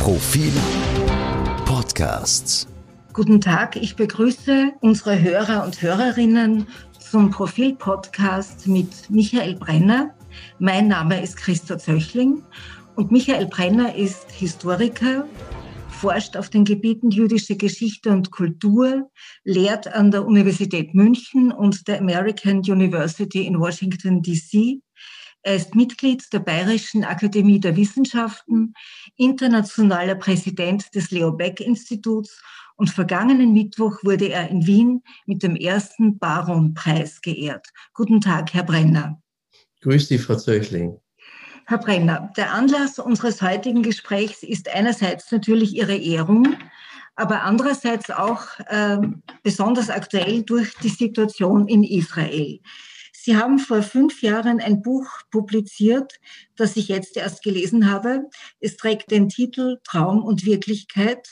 Profil Podcasts. Guten Tag, ich begrüße unsere Hörer und Hörerinnen zum Profil-Podcast mit Michael Brenner. Mein Name ist Christa Zöchling und Michael Brenner ist Historiker, forscht auf den Gebieten jüdische Geschichte und Kultur, lehrt an der Universität München und der American University in Washington, D.C. Er ist Mitglied der Bayerischen Akademie der Wissenschaften, internationaler Präsident des Leo Beck Instituts und vergangenen Mittwoch wurde er in Wien mit dem ersten Baron-Preis geehrt. Guten Tag, Herr Brenner. Grüß Sie, Frau Zöchling. Herr Brenner, der Anlass unseres heutigen Gesprächs ist einerseits natürlich Ihre Ehrung, aber andererseits auch äh, besonders aktuell durch die Situation in Israel. Sie haben vor fünf Jahren ein Buch publiziert, das ich jetzt erst gelesen habe. Es trägt den Titel Traum und Wirklichkeit.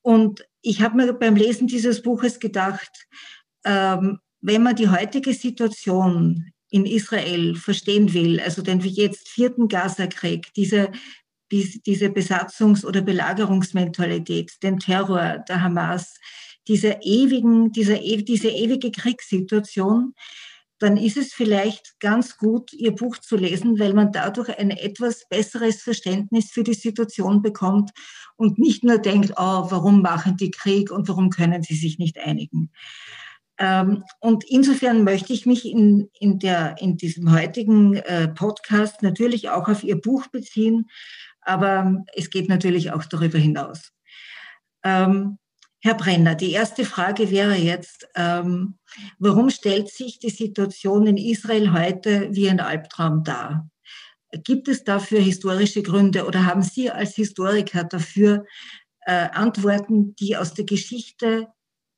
Und ich habe mir beim Lesen dieses Buches gedacht, ähm, wenn man die heutige Situation in Israel verstehen will, also den jetzt vierten Gaza-Krieg, diese, diese Besatzungs- oder Belagerungsmentalität, den Terror der Hamas, diese ewigen, diese, diese ewige Kriegssituation, dann ist es vielleicht ganz gut, Ihr Buch zu lesen, weil man dadurch ein etwas besseres Verständnis für die Situation bekommt und nicht nur denkt, oh, warum machen die Krieg und warum können sie sich nicht einigen. Ähm, und insofern möchte ich mich in, in, der, in diesem heutigen äh, Podcast natürlich auch auf Ihr Buch beziehen, aber es geht natürlich auch darüber hinaus. Ähm, Herr Brenner, die erste Frage wäre jetzt, ähm, warum stellt sich die Situation in Israel heute wie ein Albtraum dar? Gibt es dafür historische Gründe oder haben Sie als Historiker dafür äh, Antworten, die aus der Geschichte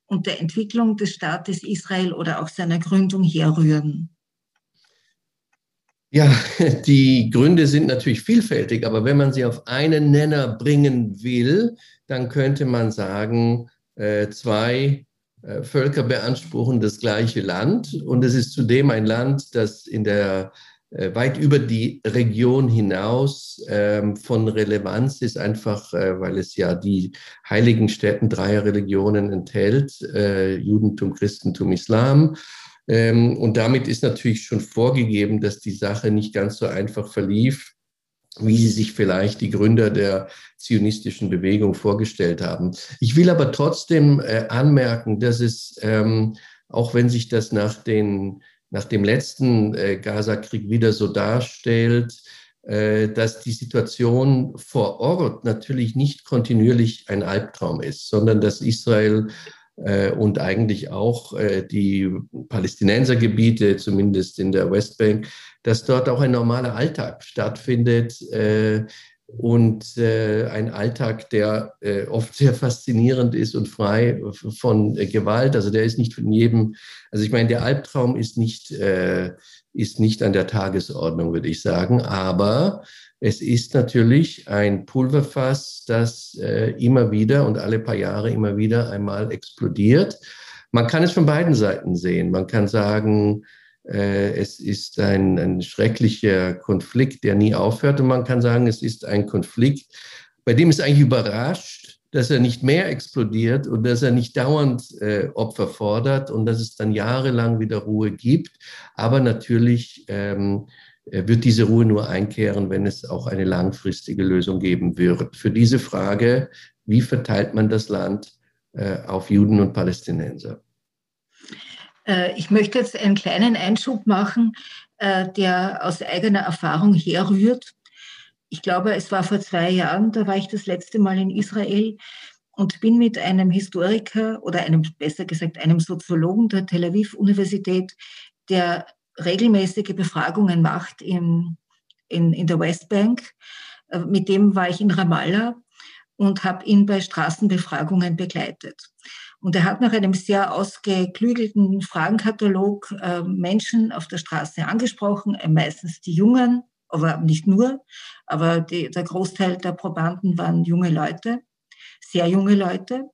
und der Entwicklung des Staates Israel oder auch seiner Gründung herrühren? Ja, die Gründe sind natürlich vielfältig, aber wenn man sie auf einen Nenner bringen will, dann könnte man sagen, äh, zwei äh, Völker beanspruchen das gleiche Land und es ist zudem ein Land, das in der äh, weit über die Region hinaus ähm, von Relevanz ist, einfach weil es ja die heiligen Städten dreier Religionen enthält, Judentum, Christentum, Islam. Ähm, und damit ist natürlich schon vorgegeben, dass die Sache nicht ganz so einfach verlief wie sie sich vielleicht die Gründer der zionistischen Bewegung vorgestellt haben. Ich will aber trotzdem äh, anmerken, dass es, ähm, auch wenn sich das nach, den, nach dem letzten äh, Gaza-Krieg wieder so darstellt, äh, dass die Situation vor Ort natürlich nicht kontinuierlich ein Albtraum ist, sondern dass Israel und eigentlich auch äh, die Palästinensergebiete, zumindest in der Westbank, dass dort auch ein normaler Alltag stattfindet äh, und ein Alltag, der oft sehr faszinierend ist und frei von Gewalt. Also der ist nicht von jedem, also ich meine, der Albtraum ist nicht, ist nicht an der Tagesordnung, würde ich sagen, aber es ist natürlich ein Pulverfass, das äh, immer wieder und alle paar Jahre immer wieder einmal explodiert. Man kann es von beiden Seiten sehen. Man kann sagen, äh, es ist ein, ein schrecklicher Konflikt, der nie aufhört. Und man kann sagen, es ist ein Konflikt, bei dem es eigentlich überrascht, dass er nicht mehr explodiert und dass er nicht dauernd äh, Opfer fordert und dass es dann jahrelang wieder Ruhe gibt. Aber natürlich ähm, wird diese Ruhe nur einkehren, wenn es auch eine langfristige Lösung geben wird. Für diese Frage, wie verteilt man das Land äh, auf Juden und Palästinenser? Äh, ich möchte jetzt einen kleinen Einschub machen, äh, der aus eigener Erfahrung herrührt. Ich glaube, es war vor zwei Jahren, da war ich das letzte Mal in Israel und bin mit einem Historiker oder einem, besser gesagt, einem Soziologen der Tel Aviv Universität, der regelmäßige Befragungen macht im, in, in der Westbank. Äh, mit dem war ich in Ramallah und habe ihn bei Straßenbefragungen begleitet. Und er hat nach einem sehr ausgeklügelten Fragenkatalog äh, Menschen auf der Straße angesprochen, äh, meistens die Jungen, aber nicht nur, aber die, der Großteil der Probanden waren junge Leute, sehr junge Leute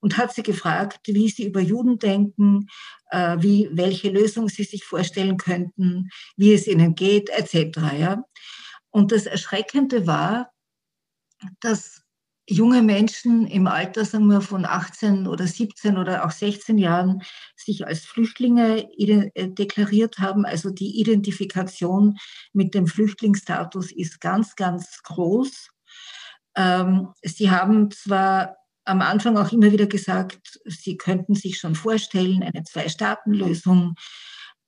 und hat sie gefragt, wie sie über Juden denken, äh, wie, welche Lösung sie sich vorstellen könnten, wie es ihnen geht, etc. Ja? Und das Erschreckende war, dass junge Menschen im Alter, sagen wir, von 18 oder 17 oder auch 16 Jahren sich als Flüchtlinge äh, deklariert haben. Also die Identifikation mit dem Flüchtlingsstatus ist ganz, ganz groß. Ähm, sie haben zwar am Anfang auch immer wieder gesagt, sie könnten sich schon vorstellen, eine Zwei-Staaten-Lösung.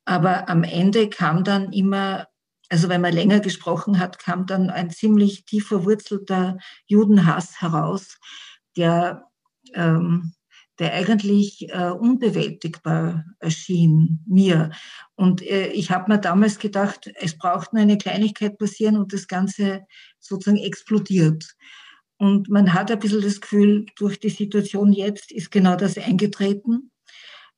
Aber am Ende kam dann immer also wenn man länger gesprochen hat, kam dann ein ziemlich tief verwurzelter Judenhass heraus, der, ähm, der eigentlich äh, unbewältigbar erschien mir. Und äh, ich habe mir damals gedacht, es braucht nur eine Kleinigkeit passieren und das Ganze sozusagen explodiert. Und man hat ein bisschen das Gefühl, durch die Situation jetzt ist genau das eingetreten.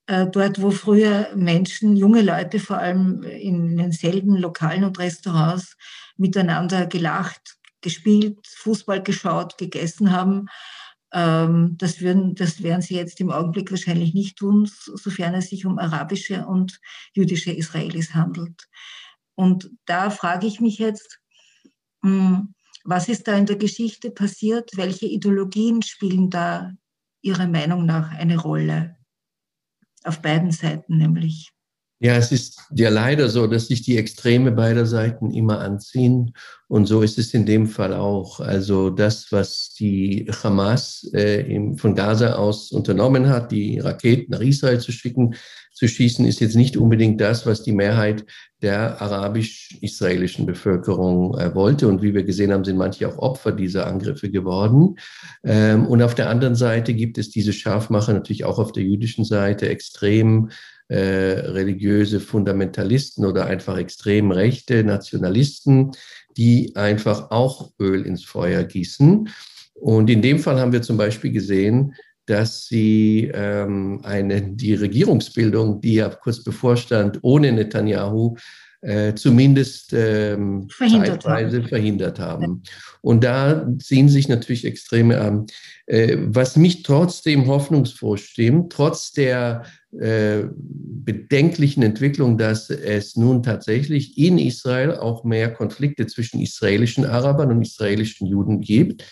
Äh, dort, wo früher Menschen, junge Leute vor allem in denselben Lokalen und Restaurants miteinander gelacht, gespielt, Fußball geschaut, gegessen haben, ähm, das, würden, das werden sie jetzt im Augenblick wahrscheinlich nicht tun, sofern es sich um arabische und jüdische Israelis handelt. Und da frage ich mich jetzt, hm, was ist da in der Geschichte passiert? Welche Ideologien spielen da Ihrer Meinung nach eine Rolle? Auf beiden Seiten nämlich. Ja, es ist ja leider so, dass sich die Extreme beider Seiten immer anziehen. Und so ist es in dem Fall auch. Also das, was die Hamas äh, im, von Gaza aus unternommen hat, die Raketen nach Israel zu schicken, zu schießen, ist jetzt nicht unbedingt das, was die Mehrheit der arabisch-israelischen Bevölkerung äh, wollte. Und wie wir gesehen haben, sind manche auch Opfer dieser Angriffe geworden. Ähm, und auf der anderen Seite gibt es diese Scharfmacher natürlich auch auf der jüdischen Seite extrem äh, religiöse Fundamentalisten oder einfach extrem rechte Nationalisten, die einfach auch Öl ins Feuer gießen. Und in dem Fall haben wir zum Beispiel gesehen, dass sie ähm, eine, die Regierungsbildung, die ja kurz bevorstand, ohne Netanyahu, äh, zumindest ähm, verhindert zeitweise haben. verhindert haben. Und da ziehen sich natürlich Extreme an. Äh, was mich trotzdem hoffnungsfroh stimmt, trotz der äh, bedenklichen Entwicklung, dass es nun tatsächlich in Israel auch mehr Konflikte zwischen israelischen Arabern und israelischen Juden gibt,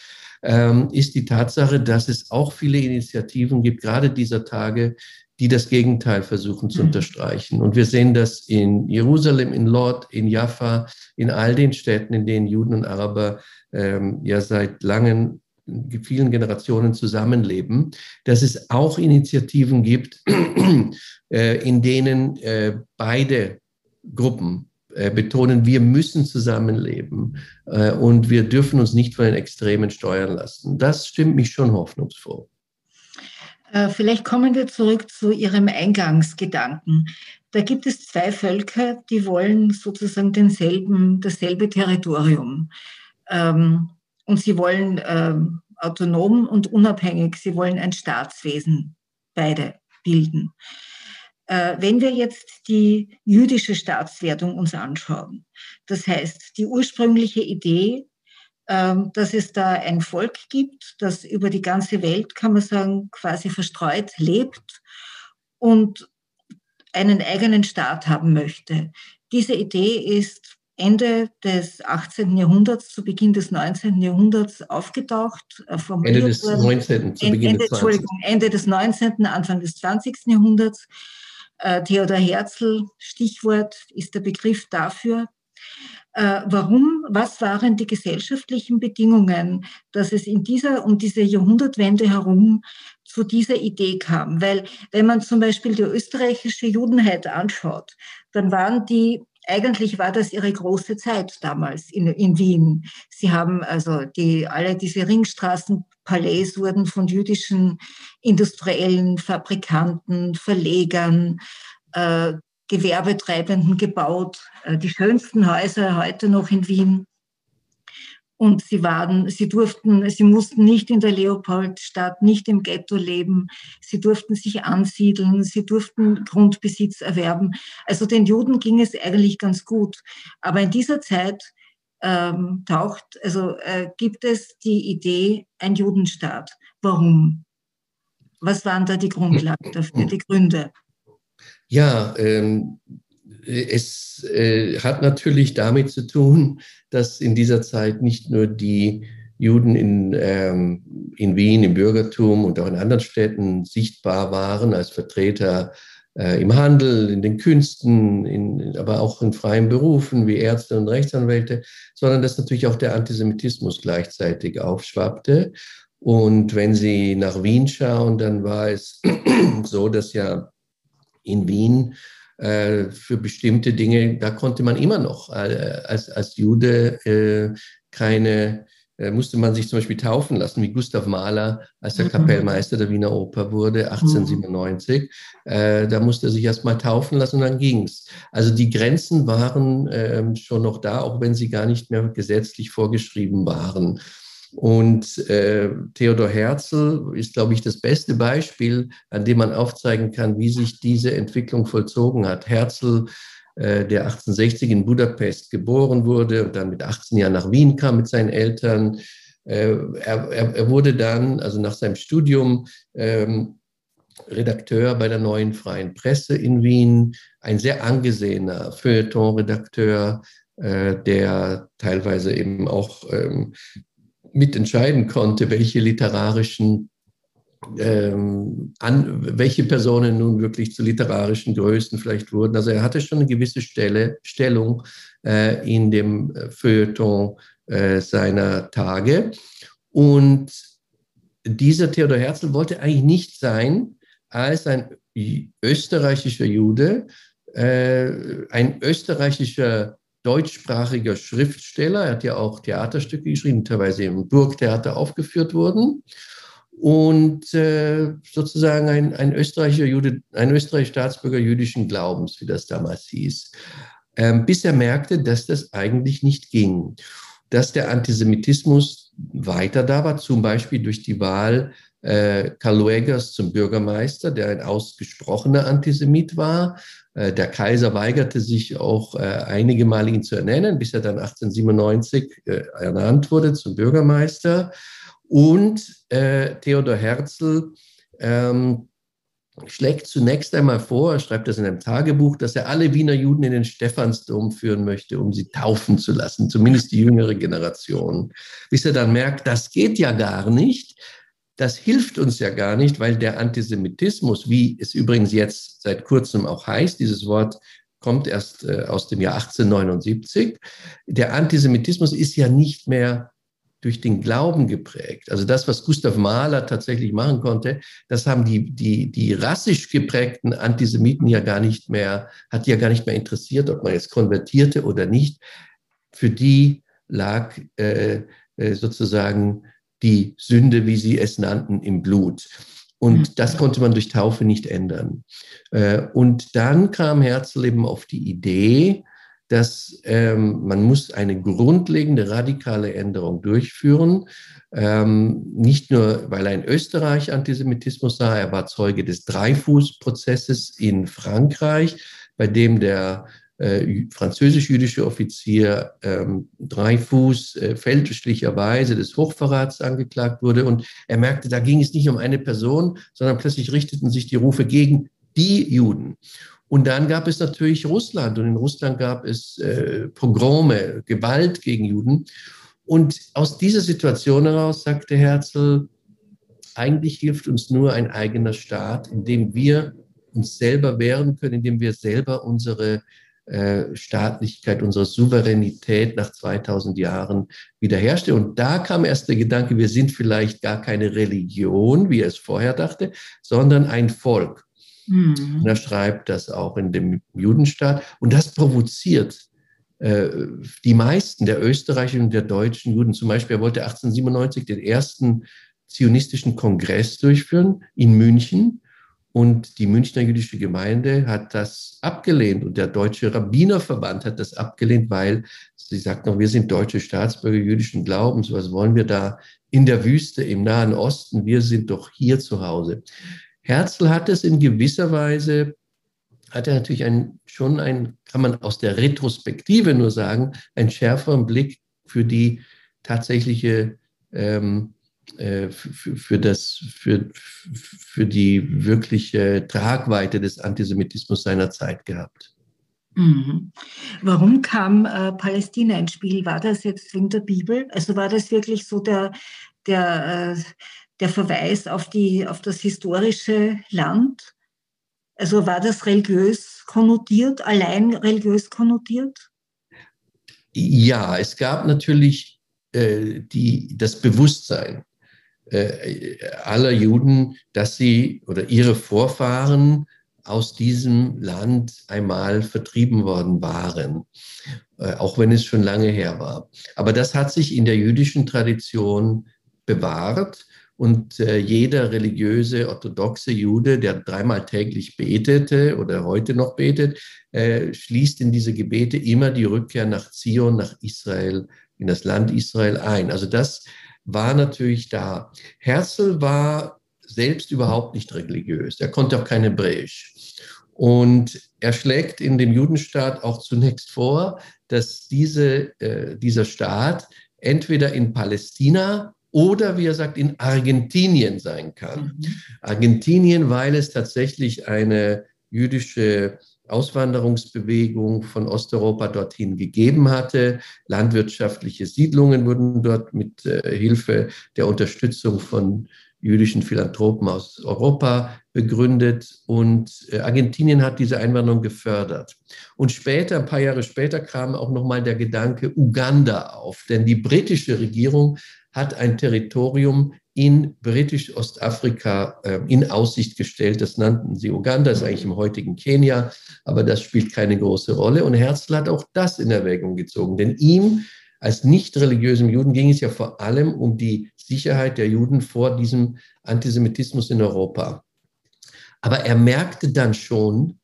ähm, ist die Tatsache, dass es auch viele Initiativen gibt, gerade dieser Tage, die das Gegenteil versuchen zu mhm. unterstreichen. Und wir sehen das in Jerusalem, in Lod, in Jaffa, in all den Städten, in denen Juden und Araber ähm, ja seit langen, vielen Generationen zusammenleben, dass es auch Initiativen gibt, äh, in denen äh, beide Gruppen betonen, wir müssen zusammenleben äh, und wir dürfen uns nicht von den Extremen steuern lassen. Das stimmt mich schon hoffnungsvoll. Äh, vielleicht kommen wir zurück zu Ihrem Eingangsgedanken. Da gibt es zwei Völker, die wollen sozusagen denselben, dasselbe Territorium. Ähm, und sie wollen ähm, autonom und unabhängig, sie wollen ein Staatswesen, beide bilden. Äh, wenn wir jetzt die jüdische Staatswertung uns anschauen, das heißt, die ursprüngliche Idee ähm, dass es da ein Volk gibt, das über die ganze Welt, kann man sagen, quasi verstreut lebt und einen eigenen Staat haben möchte. Diese Idee ist Ende des 18. Jahrhunderts, zu Beginn des 19. Jahrhunderts aufgetaucht. Äh, Ende des 19. zu Beginn Ende, des 20. Entschuldigung, Ende des 19., Anfang des 20. Jahrhunderts. Äh, Theodor Herzl, Stichwort, ist der Begriff dafür. Äh, warum, was waren die gesellschaftlichen Bedingungen, dass es in dieser, um diese Jahrhundertwende herum zu dieser Idee kam? Weil wenn man zum Beispiel die österreichische Judenheit anschaut, dann waren die eigentlich war das ihre große Zeit damals in, in Wien. Sie haben also die, alle diese Ringstraßenpalais wurden von jüdischen industriellen Fabrikanten, Verlegern, äh, Gewerbetreibenden gebaut, äh, die schönsten Häuser heute noch in Wien. Und sie waren, sie durften, sie mussten nicht in der Leopoldstadt, nicht im Ghetto leben. Sie durften sich ansiedeln, sie durften Grundbesitz erwerben. Also den Juden ging es eigentlich ganz gut. Aber in dieser Zeit ähm, taucht, also äh, gibt es die Idee, ein Judenstaat. Warum? Was waren da die Grundlagen dafür, die Gründe? Ja, ähm, es äh, hat natürlich damit zu tun, dass in dieser Zeit nicht nur die Juden in, ähm, in Wien, im Bürgertum und auch in anderen Städten sichtbar waren als Vertreter äh, im Handel, in den Künsten, in, aber auch in freien Berufen wie Ärzte und Rechtsanwälte, sondern dass natürlich auch der Antisemitismus gleichzeitig aufschwappte. Und wenn Sie nach Wien schauen, dann war es so, dass ja in Wien äh, für bestimmte Dinge, da konnte man immer noch äh, als, als Jude äh, keine äh, musste man sich zum Beispiel taufen lassen, wie Gustav Mahler, als er mhm. Kapellmeister der Wiener Oper wurde, 1897. Mhm. Äh, da musste er sich erst mal taufen lassen und dann ging's. Also die Grenzen waren äh, schon noch da, auch wenn sie gar nicht mehr gesetzlich vorgeschrieben waren. Und äh, Theodor Herzl ist, glaube ich, das beste Beispiel, an dem man aufzeigen kann, wie sich diese Entwicklung vollzogen hat. Herzl äh, der 1860 in Budapest geboren wurde und dann mit 18 Jahren nach Wien kam mit seinen Eltern. Äh, er, er wurde dann, also nach seinem Studium, ähm, Redakteur bei der neuen Freien Presse in Wien, ein sehr angesehener Feuilleton-Redakteur, äh, der teilweise eben auch ähm, mitentscheiden konnte, welche literarischen ähm, an, welche Personen nun wirklich zu literarischen Größen vielleicht wurden. Also er hatte schon eine gewisse Stelle, Stellung äh, in dem äh, Feuilleton äh, seiner Tage. Und dieser Theodor Herzl wollte eigentlich nicht sein als ein österreichischer Jude, äh, ein österreichischer deutschsprachiger Schriftsteller. Er hat ja auch Theaterstücke geschrieben, teilweise im Burgtheater aufgeführt wurden und äh, sozusagen ein, ein österreichischer Jude, ein österreichischer Staatsbürger jüdischen Glaubens, wie das damals hieß, ähm, bis er merkte, dass das eigentlich nicht ging, dass der Antisemitismus weiter da war, zum Beispiel durch die Wahl äh, Luegers zum Bürgermeister, der ein ausgesprochener Antisemit war. Äh, der Kaiser weigerte sich auch äh, einige Mal ihn zu ernennen, bis er dann 1897 äh, ernannt wurde zum Bürgermeister. Und äh, Theodor Herzl ähm, schlägt zunächst einmal vor, er schreibt das in einem Tagebuch, dass er alle Wiener Juden in den Stephansdom führen möchte, um sie taufen zu lassen, zumindest die jüngere Generation. Bis er dann merkt, das geht ja gar nicht. Das hilft uns ja gar nicht, weil der Antisemitismus, wie es übrigens jetzt seit kurzem auch heißt, dieses Wort kommt erst äh, aus dem Jahr 1879, der Antisemitismus ist ja nicht mehr durch den Glauben geprägt. Also das, was Gustav Mahler tatsächlich machen konnte, das haben die, die, die rassisch geprägten Antisemiten ja gar nicht mehr, hat ja gar nicht mehr interessiert, ob man jetzt konvertierte oder nicht. Für die lag äh, äh sozusagen die Sünde, wie sie es nannten, im Blut. Und mhm. das konnte man durch Taufe nicht ändern. Äh, und dann kam Herzl eben auf die Idee, dass ähm, man muss eine grundlegende radikale Änderung durchführen. Ähm, nicht nur, weil er in Österreich Antisemitismus sah, er war Zeuge des Dreifußprozesses in Frankreich, bei dem der äh, französisch-jüdische Offizier ähm, Dreifuß äh, fälschlicherweise des Hochverrats angeklagt wurde. Und er merkte, da ging es nicht um eine Person, sondern plötzlich richteten sich die Rufe gegen die Juden. Und dann gab es natürlich Russland und in Russland gab es äh, Pogrome, Gewalt gegen Juden. Und aus dieser Situation heraus sagte Herzl, eigentlich hilft uns nur ein eigener Staat, in dem wir uns selber wehren können, in dem wir selber unsere Staatlichkeit, unsere Souveränität nach 2000 Jahren wiederherstellen. Und da kam erst der Gedanke, wir sind vielleicht gar keine Religion, wie er es vorher dachte, sondern ein Volk. Mhm. Und er schreibt das auch in dem Judenstaat. Und das provoziert äh, die meisten der österreichischen und der deutschen Juden. Zum Beispiel, er wollte 1897 den ersten zionistischen Kongress durchführen in München. Und die Münchner jüdische Gemeinde hat das abgelehnt und der Deutsche Rabbinerverband hat das abgelehnt, weil sie sagt noch, wir sind deutsche Staatsbürger jüdischen Glaubens, was wollen wir da in der Wüste im Nahen Osten? Wir sind doch hier zu Hause. Herzl hat es in gewisser Weise, hat er natürlich ein, schon ein, kann man aus der Retrospektive nur sagen, einen schärferen Blick für die tatsächliche, ähm, äh, für, für, das, für, für die wirkliche Tragweite des Antisemitismus seiner Zeit gehabt. Mhm. Warum kam äh, Palästina ins Spiel? War das jetzt in der Bibel? Also war das wirklich so der, der, äh, der Verweis auf, die, auf das historische Land? Also war das religiös konnotiert, allein religiös konnotiert? Ja, es gab natürlich äh, die, das Bewusstsein äh, aller Juden, dass sie oder ihre Vorfahren aus diesem Land einmal vertrieben worden waren, äh, auch wenn es schon lange her war. Aber das hat sich in der jüdischen Tradition bewahrt und äh, jeder religiöse orthodoxe Jude, der dreimal täglich betete oder heute noch betet, äh, schließt in diese Gebete immer die Rückkehr nach Zion, nach Israel, in das Land Israel ein. Also das war natürlich da. Herzl war selbst überhaupt nicht religiös. Er konnte auch kein Hebräisch. Und er schlägt in dem Judenstaat auch zunächst vor, dass diese, äh, dieser Staat entweder in Palästina oder, wie er sagt, in Argentinien sein kann. Mhm. Argentinien, weil es tatsächlich eine jüdische Auswanderungsbewegung von Osteuropa dorthin gegeben hatte. Landwirtschaftliche Siedlungen wurden dort mit äh, Hilfe der Unterstützung von jüdischen Philanthropen aus Europa begründet und äh, Argentinien hat diese Einwanderung gefördert. Und später, ein paar Jahre später, kam auch nochmal der Gedanke Uganda auf, denn die britische Regierung hat ein Territorium in britisch-Ostafrika äh, in Aussicht gestellt. Das nannten sie Uganda, ist eigentlich im heutigen Kenia, aber das spielt keine große Rolle. Und Herzl hat auch das in Erwägung gezogen, denn ihm als nicht religiösem Juden ging es ja vor allem um die Sicherheit der Juden vor diesem Antisemitismus in Europa. Aber er merkte dann schon,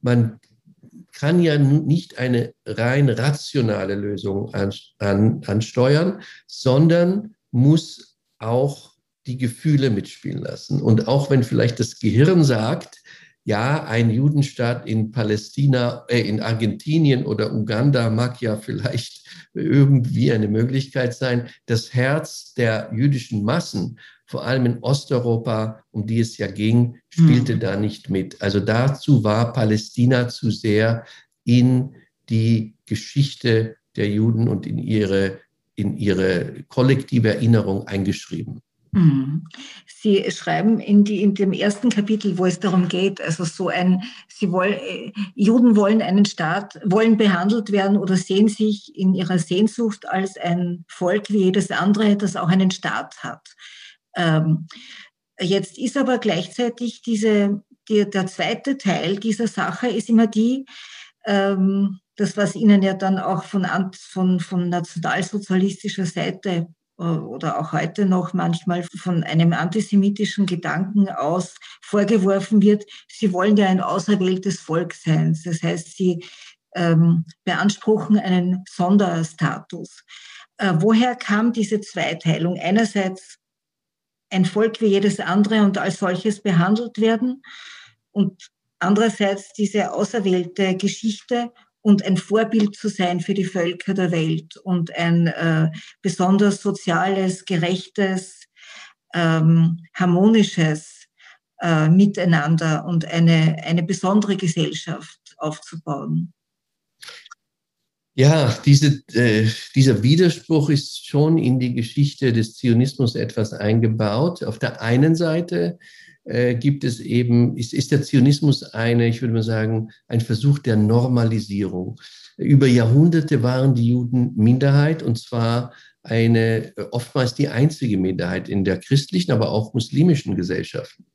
man kann ja nicht eine rein rationale Lösung an, an, ansteuern, sondern muss auch die Gefühle mitspielen lassen. Und auch wenn vielleicht das Gehirn sagt, ja, ein Judenstaat in Palästina, äh, in Argentinien oder Uganda mag ja vielleicht irgendwie eine Möglichkeit sein. Das Herz der jüdischen Massen, vor allem in Osteuropa, um die es ja ging, spielte mhm. da nicht mit. Also dazu war Palästina zu sehr in die Geschichte der Juden und in ihre, in ihre kollektive Erinnerung eingeschrieben. Mhm. Sie schreiben in, die, in dem ersten Kapitel, wo es darum geht, also so ein, Sie wollen, äh, Juden wollen einen Staat, wollen behandelt werden oder sehen sich in ihrer Sehnsucht als ein Volk wie jedes andere, das auch einen Staat hat. Ähm, jetzt ist aber gleichzeitig diese, die, der zweite Teil dieser Sache ist immer die, ähm, das, was Ihnen ja dann auch von, von, von nationalsozialistischer Seite äh, oder auch heute noch manchmal von einem antisemitischen Gedanken aus vorgeworfen wird, sie wollen ja ein auserwähltes Volk sein. Das heißt, sie ähm, beanspruchen einen Sonderstatus. Äh, woher kam diese Zweiteilung? Einerseits ein Volk wie jedes andere und als solches behandelt werden und andererseits diese auserwählte Geschichte und ein Vorbild zu sein für die Völker der Welt und ein äh, besonders soziales, gerechtes, ähm, harmonisches äh, Miteinander und eine, eine besondere Gesellschaft aufzubauen. Ja, diese, äh, dieser Widerspruch ist schon in die Geschichte des Zionismus etwas eingebaut. Auf der einen Seite äh, gibt es eben, ist, ist der Zionismus eine, ich würde mal sagen, ein Versuch der Normalisierung. Über Jahrhunderte waren die Juden Minderheit und zwar eine oftmals die einzige Minderheit in der christlichen, aber auch muslimischen Gesellschaften.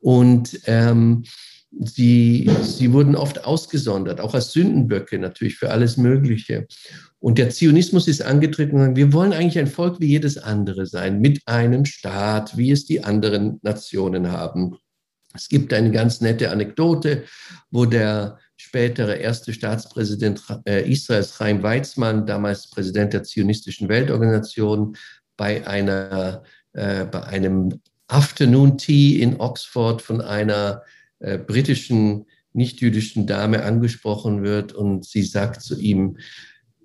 Und ähm, sie, sie wurden oft ausgesondert, auch als Sündenböcke natürlich für alles Mögliche. Und der Zionismus ist angetreten und sagt, wir wollen eigentlich ein Volk wie jedes andere sein, mit einem Staat, wie es die anderen Nationen haben. Es gibt eine ganz nette Anekdote, wo der spätere erste Staatspräsident äh, Israels, Chaim Weizmann, damals Präsident der Zionistischen Weltorganisation, bei, einer, äh, bei einem Afternoon Tea in Oxford von einer äh, britischen nichtjüdischen Dame angesprochen wird und sie sagt zu ihm,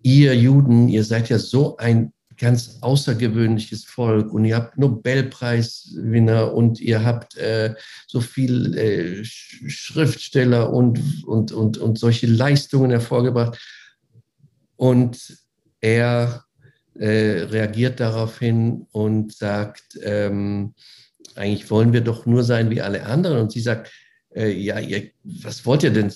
ihr Juden, ihr seid ja so ein ganz außergewöhnliches Volk und ihr habt Nobelpreiswinner und ihr habt äh, so viel äh, Schriftsteller und, und, und, und solche Leistungen hervorgebracht. Und er äh, reagiert daraufhin und sagt, ähm, eigentlich wollen wir doch nur sein wie alle anderen. Und sie sagt, äh, ja, ihr, was wollt ihr denn,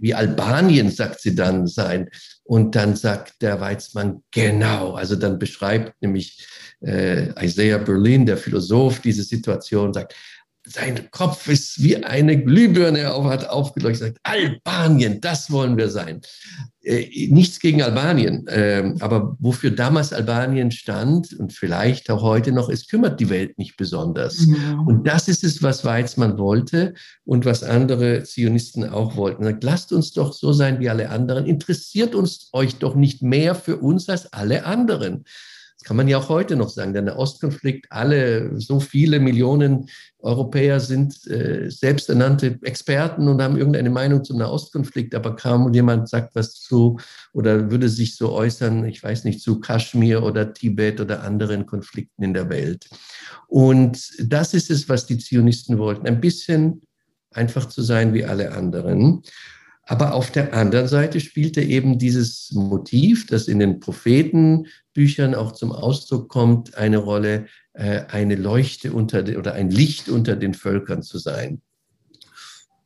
wie Albanien, sagt sie dann, sein? Und dann sagt der Weizmann, genau, also dann beschreibt nämlich äh, Isaiah Berlin, der Philosoph, diese Situation, sagt, sein Kopf ist wie eine Glühbirne, er hat aufgeleuchtet, sagt, Albanien, das wollen wir sein. Äh, nichts gegen Albanien, äh, aber wofür damals Albanien stand und vielleicht auch heute noch, es kümmert die Welt nicht besonders. Ja. Und das ist es, was Weizmann wollte und was andere Zionisten auch wollten. Sagt, lasst uns doch so sein wie alle anderen, interessiert uns euch doch nicht mehr für uns als alle anderen kann man ja auch heute noch sagen. Der Nahostkonflikt, alle, so viele Millionen Europäer sind äh, selbsternannte Experten und haben irgendeine Meinung zum Nahostkonflikt, aber kaum jemand sagt was zu oder würde sich so äußern, ich weiß nicht, zu Kaschmir oder Tibet oder anderen Konflikten in der Welt. Und das ist es, was die Zionisten wollten. Ein bisschen einfach zu sein wie alle anderen. Aber auf der anderen Seite spielte eben dieses Motiv, das in den Prophetenbüchern auch zum Ausdruck kommt, eine Rolle, äh, eine Leuchte unter oder ein Licht unter den Völkern zu sein.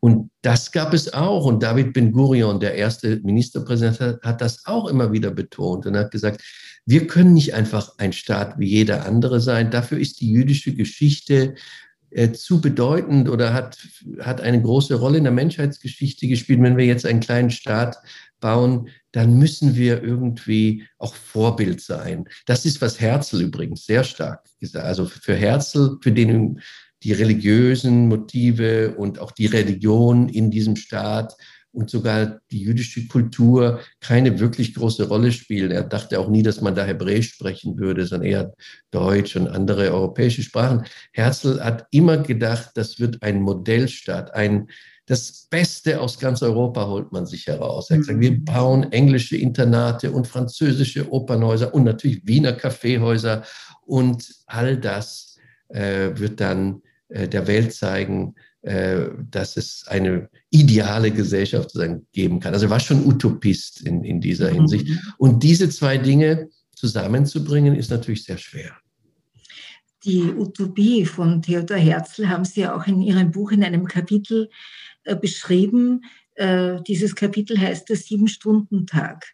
Und das gab es auch. Und David Ben Gurion, der erste Ministerpräsident, hat das auch immer wieder betont und hat gesagt, wir können nicht einfach ein Staat wie jeder andere sein. Dafür ist die jüdische Geschichte äh, zu bedeutend oder hat, hat eine große Rolle in der Menschheitsgeschichte gespielt. Wenn wir jetzt einen kleinen Staat bauen, dann müssen wir irgendwie auch Vorbild sein. Das ist, was Herzl übrigens sehr stark gesagt Also für Herzl, für den die religiösen Motive und auch die Religion in diesem Staat und sogar die jüdische Kultur keine wirklich große Rolle spielen. Er dachte auch nie, dass man da Hebräisch sprechen würde, sondern eher Deutsch und andere europäische Sprachen. Herzl hat immer gedacht, das wird ein Modellstaat, ein das Beste aus ganz Europa holt man sich heraus. Er hat gesagt, wir mhm. bauen englische Internate und französische Opernhäuser und natürlich Wiener Kaffeehäuser und all das äh, wird dann äh, der Welt zeigen, dass es eine ideale Gesellschaft geben kann. Also war schon Utopist in, in dieser mhm. Hinsicht. Und diese zwei Dinge zusammenzubringen, ist natürlich sehr schwer. Die Utopie von Theodor Herzl haben Sie auch in Ihrem Buch in einem Kapitel äh, beschrieben. Äh, dieses Kapitel heißt der Sieben-Stunden-Tag.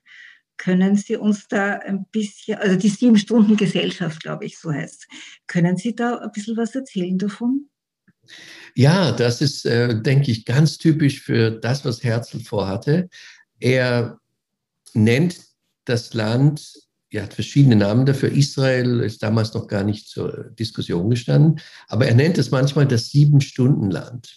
Können Sie uns da ein bisschen, also die Sieben-Stunden-Gesellschaft, glaube ich, so heißt. Können Sie da ein bisschen was erzählen davon? Ja, das ist, äh, denke ich, ganz typisch für das, was Herzl vorhatte. Er nennt das Land, er hat verschiedene Namen dafür. Israel ist damals noch gar nicht zur Diskussion gestanden, aber er nennt es manchmal das Sieben-Stunden-Land.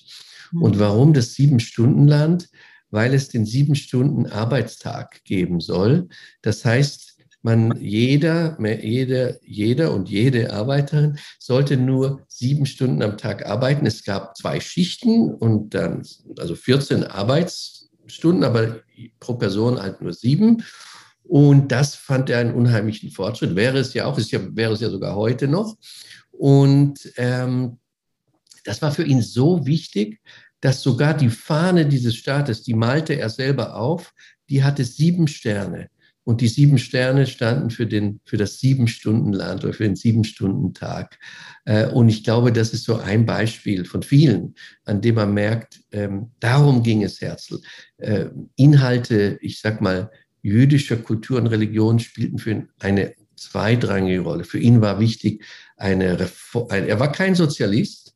Mhm. Und warum das Sieben-Stunden-Land? Weil es den Sieben-Stunden-Arbeitstag geben soll. Das heißt, man, jeder, jeder, jeder und jede Arbeiterin sollte nur sieben Stunden am Tag arbeiten. Es gab zwei Schichten und dann, also 14 Arbeitsstunden, aber pro Person halt nur sieben. Und das fand er einen unheimlichen Fortschritt. Wäre es ja auch, ist ja, wäre es ja sogar heute noch. Und ähm, das war für ihn so wichtig, dass sogar die Fahne dieses Staates, die malte er selber auf, die hatte sieben Sterne. Und die sieben Sterne standen für, den, für das Sieben-Stunden-Land oder für den Sieben-Stunden-Tag. Äh, und ich glaube, das ist so ein Beispiel von vielen, an dem man merkt, ähm, darum ging es Herzl. Äh, Inhalte, ich sag mal, jüdischer Kultur und Religion spielten für ihn eine zweitrangige Rolle. Für ihn war wichtig, eine Reform, er war kein Sozialist,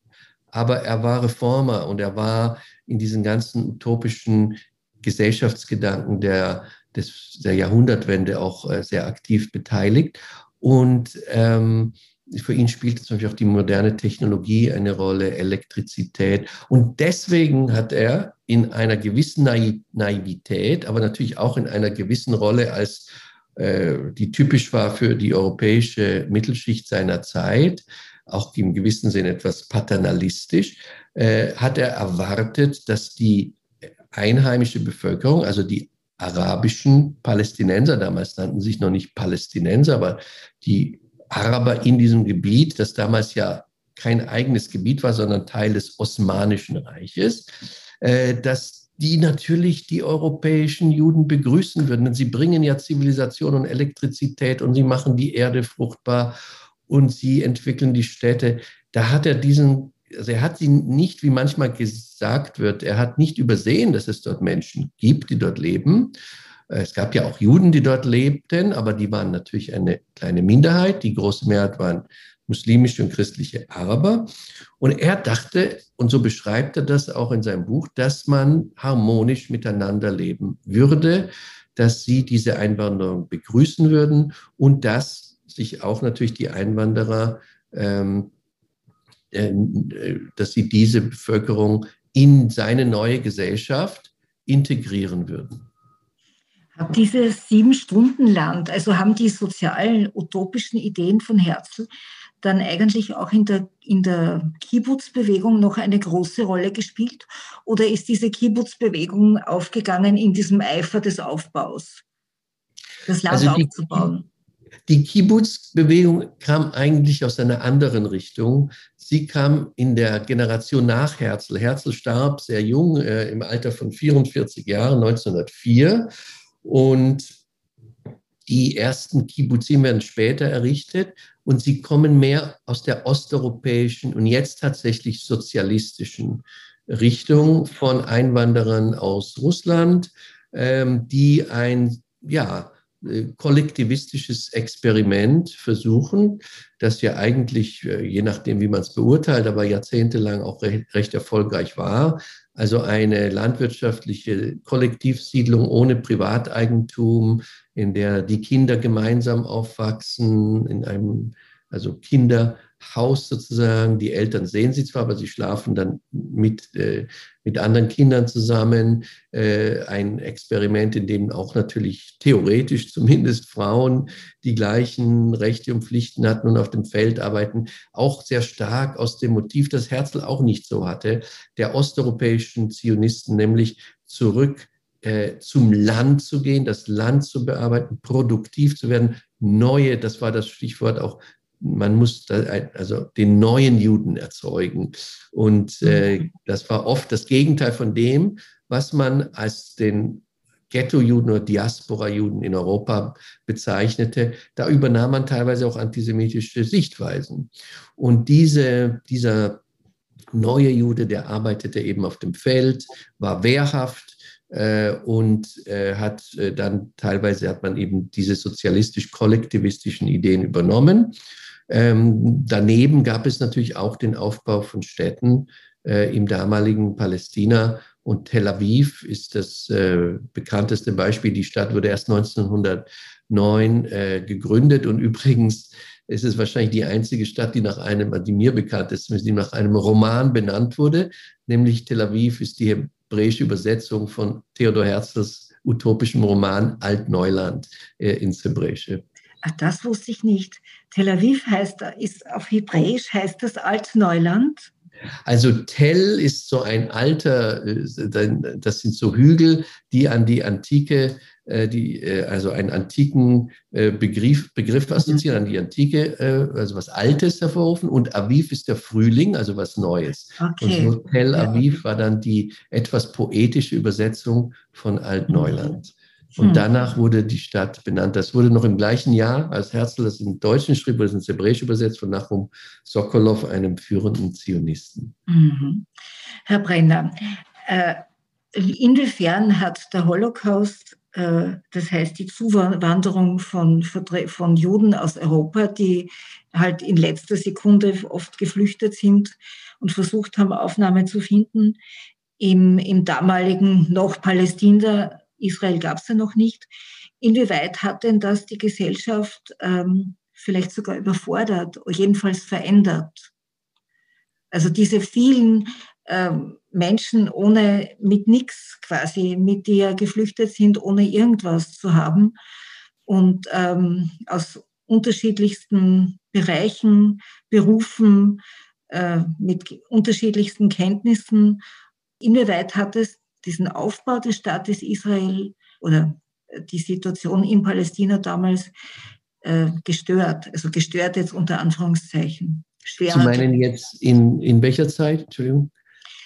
aber er war Reformer und er war in diesen ganzen utopischen Gesellschaftsgedanken der des, der Jahrhundertwende auch äh, sehr aktiv beteiligt. Und ähm, für ihn spielt zum Beispiel auch die moderne Technologie eine Rolle, Elektrizität. Und deswegen hat er in einer gewissen Naivität, aber natürlich auch in einer gewissen Rolle als äh, die typisch war für die europäische Mittelschicht seiner Zeit, auch im gewissen Sinn etwas paternalistisch, äh, hat er erwartet, dass die einheimische Bevölkerung, also die arabischen Palästinenser, damals nannten sich noch nicht Palästinenser, aber die Araber in diesem Gebiet, das damals ja kein eigenes Gebiet war, sondern Teil des Osmanischen Reiches, äh, dass die natürlich die europäischen Juden begrüßen würden. Denn sie bringen ja Zivilisation und Elektrizität und sie machen die Erde fruchtbar und sie entwickeln die Städte. Da hat er diesen, also er hat sie nicht, wie manchmal gesagt wird, er hat nicht übersehen, dass es dort Menschen gibt, die dort leben. Es gab ja auch Juden, die dort lebten, aber die waren natürlich eine kleine Minderheit. Die große Mehrheit waren muslimische und christliche Araber. Und er dachte, und so beschreibt er das auch in seinem Buch, dass man harmonisch miteinander leben würde, dass sie diese Einwanderung begrüßen würden und dass sich auch natürlich die Einwanderer, ähm, äh, dass sie diese Bevölkerung in seine neue Gesellschaft integrieren würden. Dieses Sieben-Stunden-Land, also haben die sozialen, utopischen Ideen von Herzl dann eigentlich auch in der, in der Kibbutz-Bewegung noch eine große Rolle gespielt? Oder ist diese Kibbutz-Bewegung aufgegangen in diesem Eifer des Aufbaus, das Land also die, aufzubauen? Die Kibbutz-Bewegung kam eigentlich aus einer anderen Richtung. Sie kam in der Generation nach Herzl. Herzl starb sehr jung, äh, im Alter von 44 Jahren, 1904. Und die ersten Kibbutzim werden später errichtet und sie kommen mehr aus der osteuropäischen und jetzt tatsächlich sozialistischen Richtung von Einwanderern aus Russland, ähm, die ein ja, kollektivistisches Experiment versuchen, das ja eigentlich, äh, je nachdem, wie man es beurteilt, aber jahrzehntelang auch recht, recht erfolgreich war. Also eine landwirtschaftliche Kollektivsiedlung ohne Privateigentum, in der die Kinder gemeinsam aufwachsen, in einem, also Kinderhaus sozusagen. Die Eltern sehen sie zwar, aber sie schlafen dann mit, äh, mit anderen Kindern zusammen. Äh, ein Experiment, in dem auch natürlich theoretisch zumindest Frauen die gleichen Rechte und Pflichten hatten und auf dem Feld arbeiten. Auch sehr stark aus dem Motiv, das Herzl auch nicht so hatte, der osteuropäischen Zionisten, nämlich zurück äh, zum Land zu gehen, das Land zu bearbeiten, produktiv zu werden, neue, das war das Stichwort auch, man muss da, also den neuen Juden erzeugen. Und äh, mhm. das war oft das Gegenteil von dem, was man als den Ghetto-Juden oder Diaspora-Juden in Europa bezeichnete. Da übernahm man teilweise auch antisemitische Sichtweisen. Und diese, dieser neue Jude, der arbeitete eben auf dem Feld, war wehrhaft, äh, und äh, hat äh, dann teilweise hat man eben diese sozialistisch-kollektivistischen Ideen übernommen. Ähm, daneben gab es natürlich auch den Aufbau von Städten äh, im damaligen Palästina und Tel Aviv ist das äh, bekannteste Beispiel. Die Stadt wurde erst 1909 äh, gegründet und übrigens ist es wahrscheinlich die einzige Stadt, die nach einem, die mir bekannt ist, die nach einem Roman benannt wurde, nämlich Tel Aviv ist die hebräische Übersetzung von Theodor Herzls utopischem Roman Altneuland äh, ins Hebräische. Ach, das wusste ich nicht. Tel Aviv heißt, ist auf Hebräisch heißt das Altneuland? Also Tel ist so ein alter, äh, das sind so Hügel, die an die antike äh, die, äh, also einen antiken Begriff, Begriff assoziieren, an die Antike, also was Altes hervorrufen. Und Aviv ist der Frühling, also was Neues. Okay. Und so Tel Aviv war dann die etwas poetische Übersetzung von Altneuland. Und hm. danach wurde die Stadt benannt. Das wurde noch im gleichen Jahr, als Herzl das im Deutschen schrieb, wurde es ins Hebräische übersetzt von Nachum Sokolov, einem führenden Zionisten. Mhm. Herr Brenner, äh, inwiefern hat der Holocaust äh, das heißt die Zuwanderung von, von Juden aus Europa, die halt in letzter Sekunde oft geflüchtet sind und versucht haben, Aufnahme zu finden. Im, im damaligen noch Palästina, Israel gab es ja noch nicht. Inwieweit hat denn das die Gesellschaft ähm, vielleicht sogar überfordert, jedenfalls verändert? Also diese vielen ähm, Menschen ohne, mit nichts quasi, mit die geflüchtet sind, ohne irgendwas zu haben und ähm, aus unterschiedlichsten Bereichen, Berufen, äh, mit unterschiedlichsten Kenntnissen. Inwieweit hat es diesen Aufbau des Staates Israel oder die Situation in Palästina damals äh, gestört, also gestört jetzt unter Anführungszeichen. Schwer Sie meinen jetzt in, in welcher Zeit? Entschuldigung.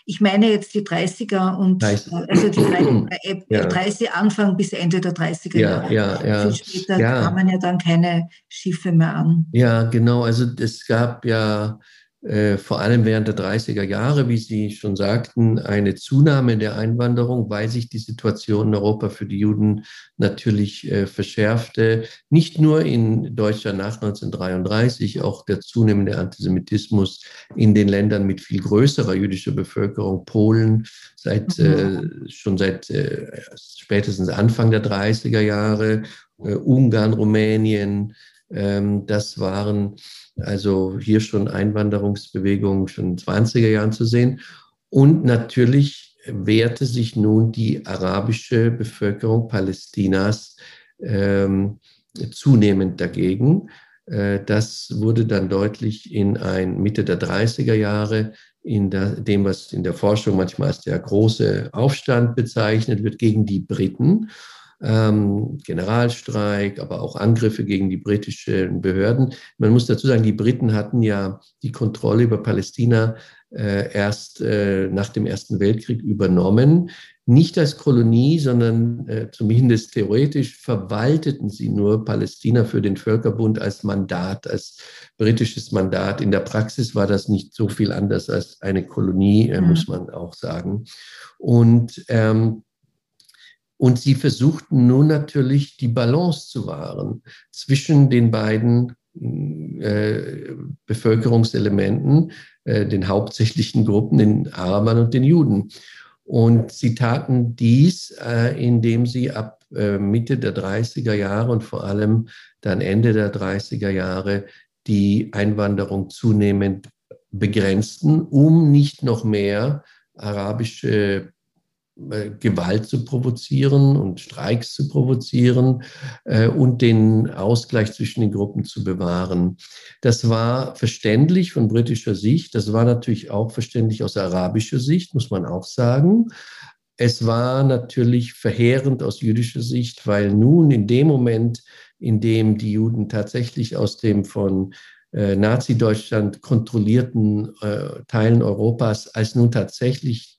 Ich meine jetzt die 30er und 30. Äh, also die 30, äh, ja. 30 Anfang bis Ende der 30er ja, Jahre. Ja, ja. Viel später kamen ja dann keine Schiffe mehr an. Ja, genau. Also es gab ja äh, vor allem während der 30er Jahre, wie Sie schon sagten, eine Zunahme der Einwanderung, weil sich die Situation in Europa für die Juden natürlich äh, verschärfte. Nicht nur in Deutschland nach 1933, auch der zunehmende Antisemitismus in den Ländern mit viel größerer jüdischer Bevölkerung, Polen, seit, mhm. äh, schon seit äh, spätestens Anfang der 30er Jahre, äh, Ungarn, Rumänien, das waren also hier schon Einwanderungsbewegungen schon in den 20er Jahren zu sehen. Und natürlich wehrte sich nun die arabische Bevölkerung Palästinas ähm, zunehmend dagegen. Äh, das wurde dann deutlich in ein Mitte der 30er Jahre in dem, was in der Forschung manchmal als der große Aufstand bezeichnet wird gegen die Briten ähm, Generalstreik, aber auch Angriffe gegen die britischen Behörden. Man muss dazu sagen, die Briten hatten ja die Kontrolle über Palästina äh, erst äh, nach dem Ersten Weltkrieg übernommen. Nicht als Kolonie, sondern äh, zumindest theoretisch verwalteten sie nur Palästina für den Völkerbund als Mandat, als britisches Mandat. In der Praxis war das nicht so viel anders als eine Kolonie, äh, muss man auch sagen. Und ähm, und sie versuchten nun natürlich die Balance zu wahren zwischen den beiden äh, Bevölkerungselementen, äh, den hauptsächlichen Gruppen, den Arabern und den Juden. Und sie taten dies, äh, indem sie ab äh, Mitte der 30er Jahre und vor allem dann Ende der 30er Jahre die Einwanderung zunehmend begrenzten, um nicht noch mehr arabische Gewalt zu provozieren und Streiks zu provozieren äh, und den Ausgleich zwischen den Gruppen zu bewahren. Das war verständlich von britischer Sicht. Das war natürlich auch verständlich aus arabischer Sicht, muss man auch sagen. Es war natürlich verheerend aus jüdischer Sicht, weil nun in dem Moment, in dem die Juden tatsächlich aus dem von äh, Nazi-Deutschland kontrollierten äh, Teilen Europas als nun tatsächlich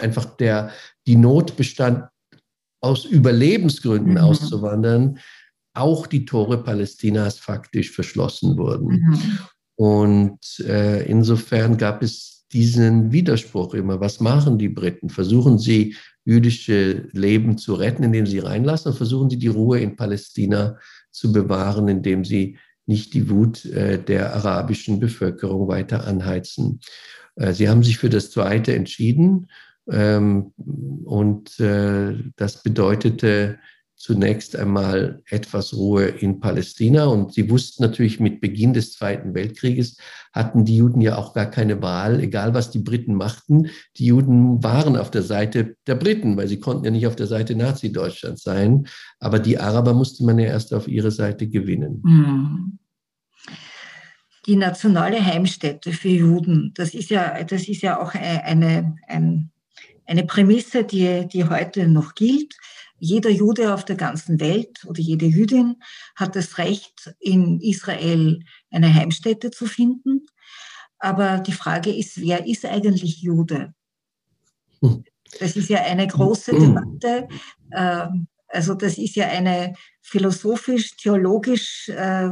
einfach der, die Not bestand, aus Überlebensgründen mhm. auszuwandern, auch die Tore Palästinas faktisch verschlossen wurden. Mhm. Und äh, insofern gab es diesen Widerspruch immer. Was machen die Briten? Versuchen sie, jüdische Leben zu retten, indem sie reinlassen, oder versuchen sie, die Ruhe in Palästina zu bewahren, indem sie nicht die Wut äh, der arabischen Bevölkerung weiter anheizen? Äh, sie haben sich für das Zweite entschieden und äh, das bedeutete zunächst einmal etwas Ruhe in Palästina. Und sie wussten natürlich, mit Beginn des Zweiten Weltkrieges hatten die Juden ja auch gar keine Wahl, egal was die Briten machten. Die Juden waren auf der Seite der Briten, weil sie konnten ja nicht auf der Seite Nazi-Deutschlands sein. Aber die Araber musste man ja erst auf ihre Seite gewinnen. Mhm die nationale Heimstätte für Juden, das ist ja, das ist ja auch eine, ein, eine Prämisse, die, die heute noch gilt. Jeder Jude auf der ganzen Welt oder jede Jüdin hat das Recht, in Israel eine Heimstätte zu finden. Aber die Frage ist, wer ist eigentlich Jude? Hm. Das ist ja eine große hm. Debatte. Ähm, also das ist ja eine philosophisch, theologisch, äh,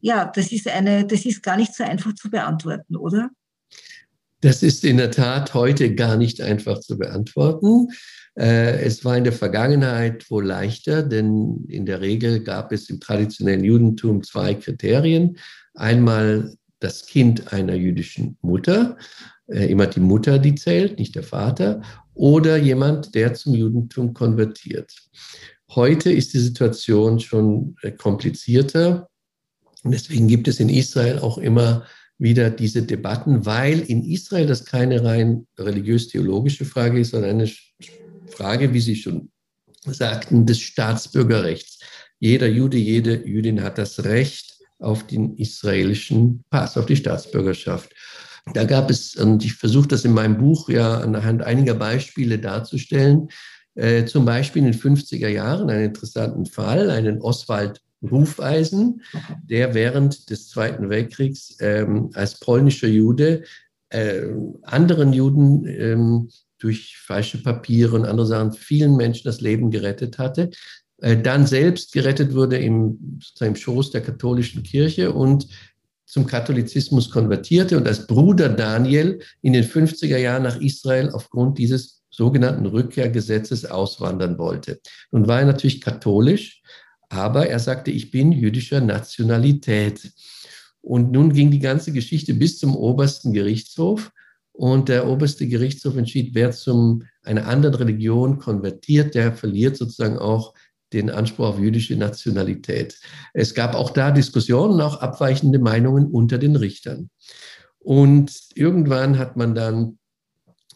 ja, das ist eine, das ist gar nicht so einfach zu beantworten, oder? Das ist in der Tat heute gar nicht einfach zu beantworten. Äh, es war in der Vergangenheit wohl leichter, denn in der Regel gab es im traditionellen Judentum zwei Kriterien. Einmal das Kind einer jüdischen Mutter, äh, immer die Mutter, die zählt, nicht der Vater, oder jemand, der zum Judentum konvertiert. Heute ist die Situation schon äh, komplizierter. Und deswegen gibt es in Israel auch immer wieder diese Debatten, weil in Israel das keine rein religiös-theologische Frage ist, sondern eine Frage, wie Sie schon sagten, des Staatsbürgerrechts. Jeder Jude, jede Jüdin hat das Recht auf den israelischen Pass, auf die Staatsbürgerschaft. Da gab es, und ich versuche das in meinem Buch ja anhand einiger Beispiele darzustellen, äh, zum Beispiel in den 50er Jahren einen interessanten Fall, einen Oswald Rufeisen, der während des Zweiten Weltkriegs ähm, als polnischer Jude äh, anderen Juden ähm, durch falsche Papiere und andere Sachen vielen Menschen das Leben gerettet hatte, äh, dann selbst gerettet wurde im, im Schoß der katholischen Kirche und zum Katholizismus konvertierte und als Bruder Daniel in den 50er Jahren nach Israel aufgrund dieses sogenannten Rückkehrgesetzes auswandern wollte. Nun war er natürlich katholisch, aber er sagte, ich bin jüdischer Nationalität. Und nun ging die ganze Geschichte bis zum obersten Gerichtshof. Und der oberste Gerichtshof entschied, wer zum einer anderen Religion konvertiert, der verliert sozusagen auch den Anspruch auf jüdische Nationalität. Es gab auch da Diskussionen, auch abweichende Meinungen unter den Richtern. Und irgendwann hat man dann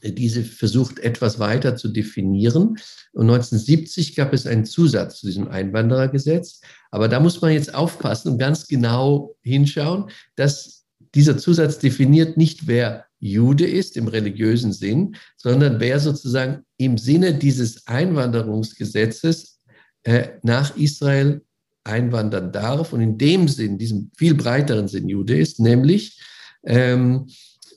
diese versucht etwas weiter zu definieren. Und 1970 gab es einen Zusatz zu diesem Einwanderergesetz. Aber da muss man jetzt aufpassen und ganz genau hinschauen, dass dieser Zusatz definiert nicht, wer Jude ist im religiösen Sinn, sondern wer sozusagen im Sinne dieses Einwanderungsgesetzes äh, nach Israel einwandern darf und in dem Sinn, diesem viel breiteren Sinn Jude ist, nämlich ähm,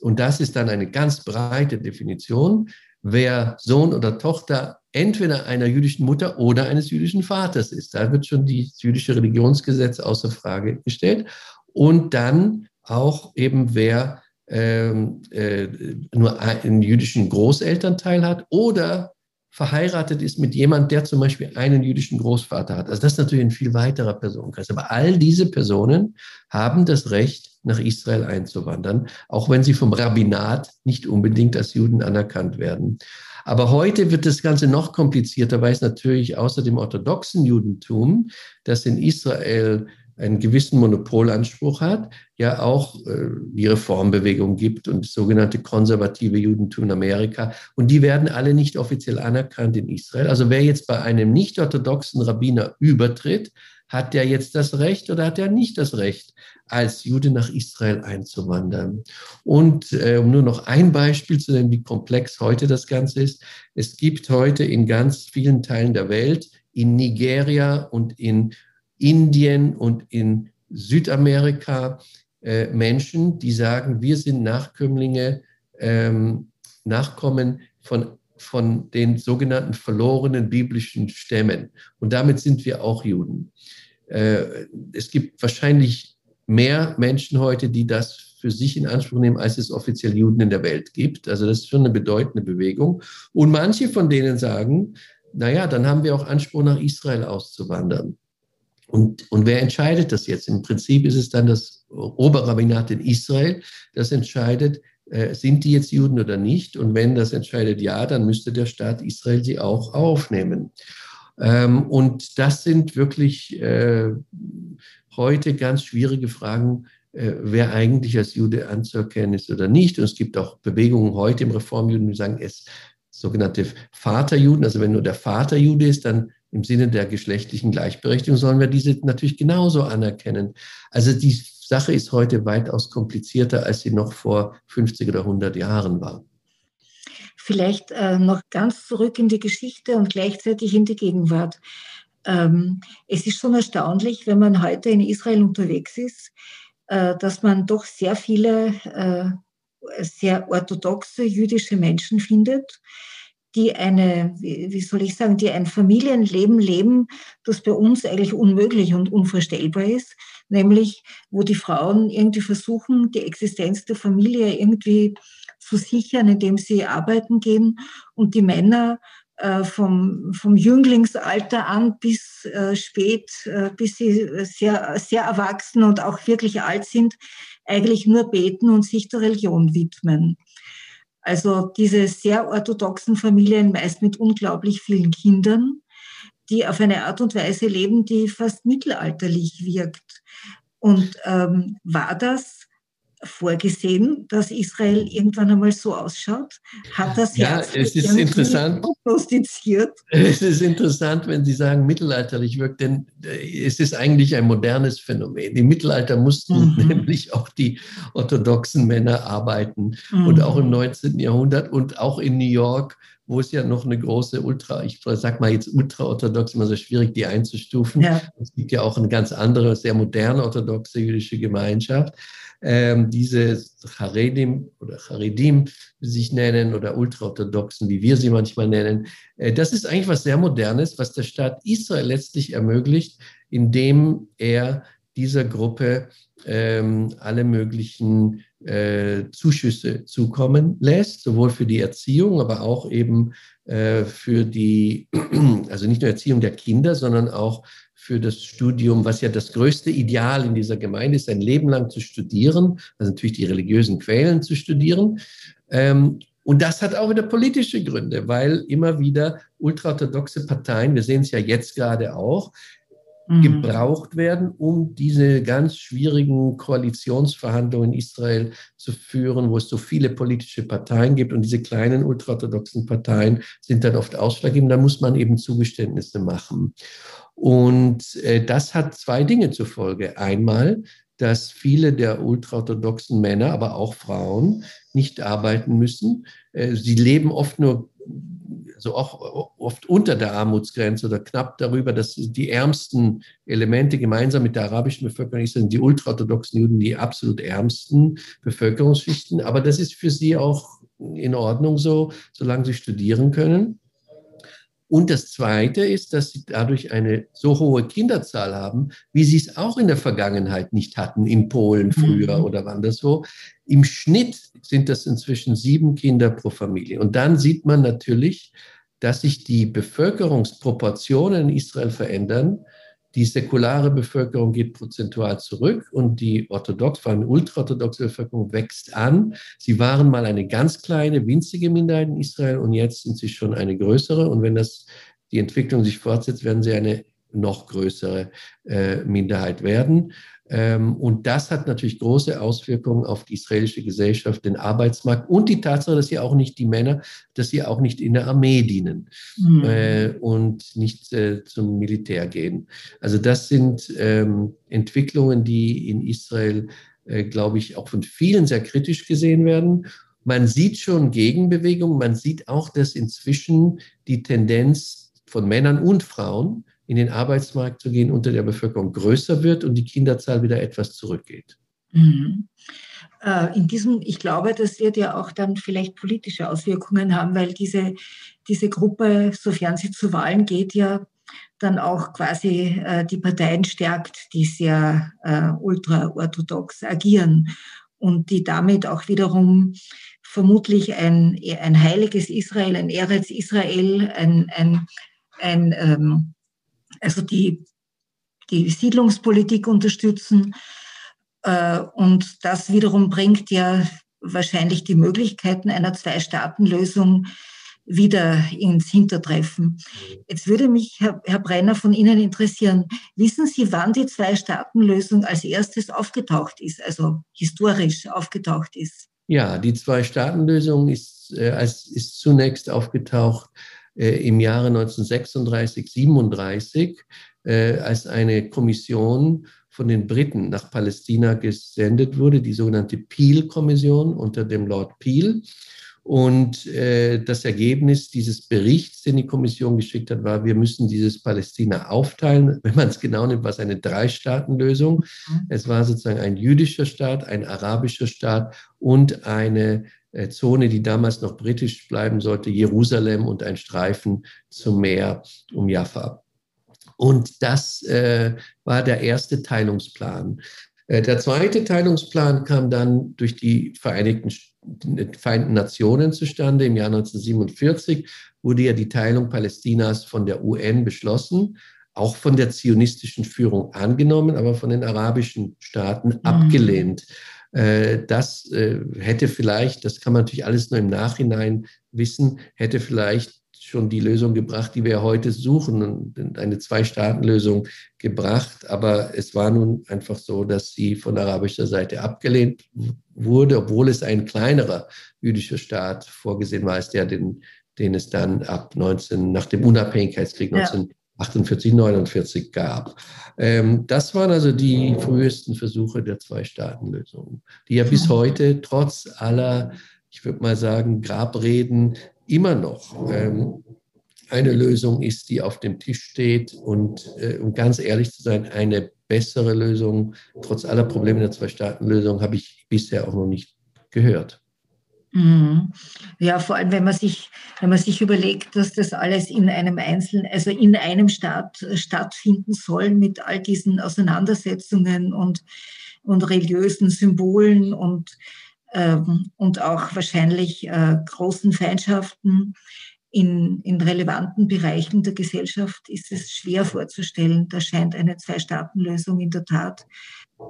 und das ist dann eine ganz breite Definition, wer Sohn oder Tochter entweder einer jüdischen Mutter oder eines jüdischen Vaters ist. Da wird schon das jüdische Religionsgesetz außer Frage gestellt. Und dann auch eben wer ähm, äh, nur einen jüdischen Großelternteil hat oder verheiratet ist mit jemand, der zum Beispiel einen jüdischen Großvater hat. Also das ist natürlich ein viel weiterer Personenkreis. Aber all diese Personen haben das Recht, nach Israel einzuwandern, auch wenn sie vom Rabbinat nicht unbedingt als Juden anerkannt werden. Aber heute wird das Ganze noch komplizierter, weil es natürlich außer dem orthodoxen Judentum, das in Israel einen gewissen Monopolanspruch hat, ja auch äh, die Reformbewegung gibt und das sogenannte konservative Judentum in Amerika. Und die werden alle nicht offiziell anerkannt in Israel. Also wer jetzt bei einem nicht-orthodoxen Rabbiner übertritt, hat der jetzt das Recht oder hat er nicht das Recht, als Jude nach Israel einzuwandern? Und äh, um nur noch ein Beispiel zu nennen, wie komplex heute das Ganze ist. Es gibt heute in ganz vielen Teilen der Welt, in Nigeria und in Indien und in Südamerika äh, Menschen, die sagen, wir sind Nachkömmlinge, ähm, Nachkommen von, von den sogenannten verlorenen biblischen Stämmen. Und damit sind wir auch Juden. Äh, es gibt wahrscheinlich mehr Menschen heute, die das für sich in Anspruch nehmen, als es offiziell Juden in der Welt gibt. Also das ist schon eine bedeutende Bewegung. Und manche von denen sagen, naja, dann haben wir auch Anspruch, nach Israel auszuwandern. Und, und wer entscheidet das jetzt? Im Prinzip ist es dann das Oberrabbinat in Israel, das entscheidet, äh, sind die jetzt Juden oder nicht? Und wenn das entscheidet ja, dann müsste der Staat Israel sie auch aufnehmen. Ähm, und das sind wirklich äh, heute ganz schwierige Fragen, äh, wer eigentlich als Jude anzuerkennen ist oder nicht. Und es gibt auch Bewegungen heute im Reformjuden, die sagen, es sogenannte Vaterjuden, also wenn nur der Vater Jude ist, dann im Sinne der geschlechtlichen Gleichberechtigung sollen wir diese natürlich genauso anerkennen. Also die Sache ist heute weitaus komplizierter, als sie noch vor 50 oder 100 Jahren war. Vielleicht äh, noch ganz zurück in die Geschichte und gleichzeitig in die Gegenwart. Ähm, es ist schon erstaunlich, wenn man heute in Israel unterwegs ist, äh, dass man doch sehr viele äh, sehr orthodoxe jüdische Menschen findet, die eine, wie soll ich sagen, die ein Familienleben leben, das bei uns eigentlich unmöglich und unvorstellbar ist, nämlich wo die Frauen irgendwie versuchen, die Existenz der Familie irgendwie zu sichern, indem sie arbeiten gehen und die Männer äh, vom, vom Jünglingsalter an bis äh, spät, äh, bis sie sehr, sehr erwachsen und auch wirklich alt sind, eigentlich nur beten und sich der Religion widmen. Also diese sehr orthodoxen Familien, meist mit unglaublich vielen Kindern, die auf eine Art und Weise leben, die fast mittelalterlich wirkt. Und ähm, war das vorgesehen, dass Israel irgendwann einmal so ausschaut? Hat das ja, es ist interessant. prognostiziert? Es ist interessant, wenn Sie sagen, mittelalterlich wirkt, denn äh, es ist eigentlich ein modernes Phänomen. Im Mittelalter mussten mhm. nämlich auch die orthodoxen Männer arbeiten mhm. und auch im 19. Jahrhundert und auch in New York wo es ja noch eine große Ultra, ich sag mal jetzt ultraorthodox, immer so schwierig, die einzustufen. Ja. Es gibt ja auch eine ganz andere, sehr moderne orthodoxe jüdische Gemeinschaft. Ähm, diese Haredim oder Haredim, wie sie sich nennen, oder Ultraorthodoxen, wie wir sie manchmal nennen, äh, das ist eigentlich was sehr Modernes, was der Staat Israel letztlich ermöglicht, indem er dieser Gruppe ähm, alle möglichen äh, Zuschüsse zukommen lässt, sowohl für die Erziehung, aber auch eben äh, für die, also nicht nur Erziehung der Kinder, sondern auch für das Studium, was ja das größte Ideal in dieser Gemeinde ist, ein Leben lang zu studieren, also natürlich die religiösen Quellen zu studieren. Ähm, und das hat auch wieder politische Gründe, weil immer wieder ultraorthodoxe Parteien, wir sehen es ja jetzt gerade auch, mhm. gebraucht werden, um diese ganz schwierigen Koalitionsverhandlungen in Israel zu führen, wo es so viele politische Parteien gibt. Und diese kleinen ultraorthodoxen Parteien sind dann oft ausschlaggebend. Da muss man eben Zugeständnisse machen. Und äh, das hat zwei Dinge zur Folge. Einmal, dass viele der ultraorthodoxen Männer, aber auch Frauen, nicht arbeiten müssen. Äh, sie leben oft nur also auch oft unter der Armutsgrenze oder knapp darüber, dass die ärmsten Elemente gemeinsam mit der arabischen Bevölkerung sind die ultraorthodoxen Juden, die absolut ärmsten Bevölkerungsschichten. Aber das ist für sie auch in Ordnung so, solange sie studieren können. Und das Zweite ist, dass sie dadurch eine so hohe Kinderzahl haben, wie sie es auch in der Vergangenheit nicht hatten, in Polen früher mhm. oder wann das so. Im Schnitt sind das inzwischen sieben Kinder pro Familie. Und dann sieht man natürlich, dass sich die Bevölkerungsproportionen in Israel verändern. Die säkulare Bevölkerung geht prozentual zurück und die orthodox, vor allem ultraorthodoxe Bevölkerung wächst an. Sie waren mal eine ganz kleine, winzige Minderheit in Israel und jetzt sind sie schon eine größere. Und wenn das die Entwicklung sich fortsetzt, werden sie eine noch größere äh, Minderheit werden. Ähm, und das hat natürlich große Auswirkungen auf die israelische Gesellschaft, den Arbeitsmarkt und die Tatsache, dass sie auch nicht die Männer, dass sie auch nicht in der Armee dienen mhm. Äh, und nicht äh, zum Militär gehen. Also das sind ähm, Entwicklungen, die in Israel, glaube ich, auch von vielen sehr kritisch gesehen werden. Man sieht schon Gegenbewegungen. Man sieht auch, dass inzwischen die Tendenz von Männern und Frauen in den Arbeitsmarkt zu gehen, unter der Bevölkerung größer wird und die Kinderzahl wieder etwas zurückgeht. Mhm. Äh, in diesem, ich glaube, das wird ja auch dann vielleicht politische Auswirkungen haben, weil diese, diese Gruppe, sofern sie zu Wahlen geht, ja dann auch quasi äh, die Parteien stärkt, die sehr äh, ultraorthodox agieren und die damit auch wiederum vermutlich ein, ein heiliges Israel, ein Eretz Israel, ein, ein, ein ähm, also die, die Siedlungspolitik unterstützen. Äh, und das wiederum bringt ja wahrscheinlich die Möglichkeiten einer Zwei-Staaten-Lösung wieder ins Hintertreffen. Jetzt würde mich, Herr, Herr Brenner, von Ihnen interessieren, wissen Sie, wann die Zwei-Staaten-Lösung als erstes aufgetaucht ist, also historisch aufgetaucht ist? Ja, die Zwei-Staaten-Lösung ist, äh, ist zunächst aufgetaucht im Jahre 1936, 37, äh, als eine Kommission von den Briten nach Palästina gesendet wurde, die sogenannte Peel-Kommission unter dem Lord Peel. Und äh, das Ergebnis dieses Berichts, den die Kommission geschickt hat, war, wir müssen dieses Palästina aufteilen. Wenn man es genau nimmt, war es eine Drei-Staaten-Lösung. Mhm. Es war sozusagen ein jüdischer Staat, ein arabischer Staat und eine äh, Zone, die damals noch britisch bleiben sollte, Jerusalem und ein Streifen zum Meer um Jaffa. Und das äh, war der erste Teilungsplan. Äh, der zweite Teilungsplan kam dann durch die Vereinigten, Vereinten Nationen zustande. Im Jahr 1947 wurde ja die Teilung Palästinas von der UN beschlossen, auch von der zionistischen Führung angenommen, aber von den arabischen Staaten mhm. abgelehnt. Äh, das äh, hätte vielleicht, das kann man natürlich alles nur im Nachhinein wissen, hätte vielleicht schon die Lösung gebracht, die wir heute suchen und eine Zwei-Staaten-Lösung gebracht. Aber es war nun einfach so, dass sie von arabischer Seite abgelehnt wurde, obwohl es ein kleinerer jüdischer Staat vorgesehen war, als der, den, den es dann ab 19, nach dem Unabhängigkeitskrieg ja. 1948, 49 gab. Ähm, das waren also die frühesten Versuche der Zwei-Staaten-Lösung, die ja bis heute trotz aller, ich würde mal sagen, Grabreden immer noch ähm, eine Lösung ist, die auf dem Tisch steht und äh, um ganz ehrlich zu sein, eine bessere Lösung, trotz aller Probleme der Zwei-Staaten-Lösung, habe ich bisher auch noch nicht gehört. Mhm. Ja, vor allem, wenn man sich, wenn man sich überlegt, dass das alles in einem einzelnen, also in einem Staat äh, stattfinden soll mit all diesen Auseinandersetzungen und, und religiösen Symbolen und, ähm, und auch wahrscheinlich äh, großen Feindschaften in, in relevanten Bereichen der Gesellschaft ist es schwer vorzustellen. Da scheint eine Zwei-Staaten-Lösung in der Tat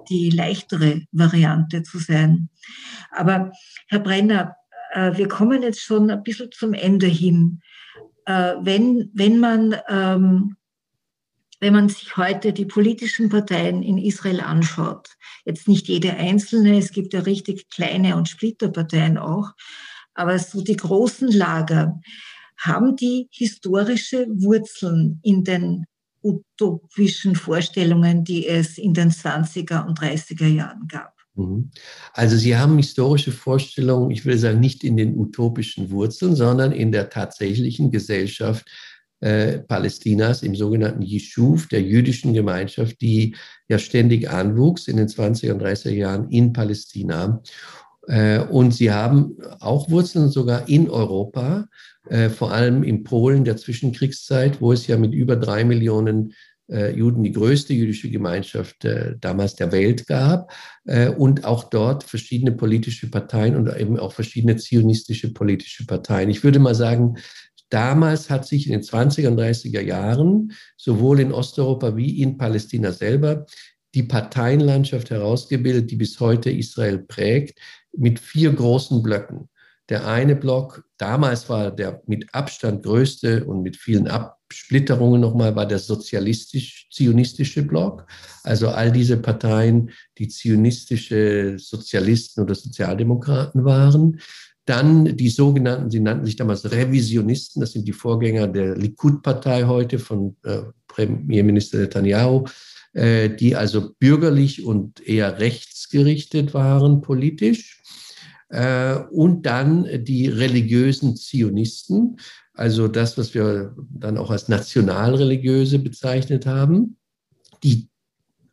die leichtere Variante zu sein. Aber Herr Brenner, äh, wir kommen jetzt schon ein bisschen zum Ende hin. Äh, wenn, wenn man ähm, wenn man sich heute die politischen Parteien in Israel anschaut, jetzt nicht jede einzelne, es gibt ja richtig kleine und Splitterparteien auch, aber so die großen Lager, haben die historische Wurzeln in den utopischen Vorstellungen, die es in den 20er und 30er Jahren gab. Mhm. Also Sie haben historische Vorstellungen, ich will sagen, nicht in den utopischen Wurzeln, sondern in der tatsächlichen Gesellschaft äh, Palästinas, im sogenannten Yishuv, der jüdischen Gemeinschaft, die ja ständig anwuchs in den 20er und 30er Jahren in Palästina. Äh, und sie haben auch Wurzeln sogar in Europa, äh, vor allem in Polen der Zwischenkriegszeit, wo es ja mit über drei Millionen äh, Juden die größte jüdische Gemeinschaft damals der Welt gab und auch dort verschiedene politische Parteien und eben auch verschiedene zionistische politische Parteien. Ich würde mal sagen, damals hat sich in den 20er und 30er Jahren sowohl in Osteuropa wie in Palästina selber die Parteienlandschaft herausgebildet, die bis heute Israel prägt, mit vier großen Blöcken. Der eine Block, damals war der mit Abstand größte und mit vielen Absplitterungen nochmal, war der sozialistisch-zionistische Block. Also all diese Parteien, die zionistische Sozialisten oder Sozialdemokraten waren. Dann die sogenannten, sie nannten sich damals Revisionisten, das sind die Vorgänger der Likud-Partei heute von äh, Premierminister Netanyahu, äh, die also bürgerlich und eher rechtsgerichtet waren politisch. Äh, und dann die religiösen Zionisten, also das, was wir dann auch als nationalreligiöse bezeichnet haben, die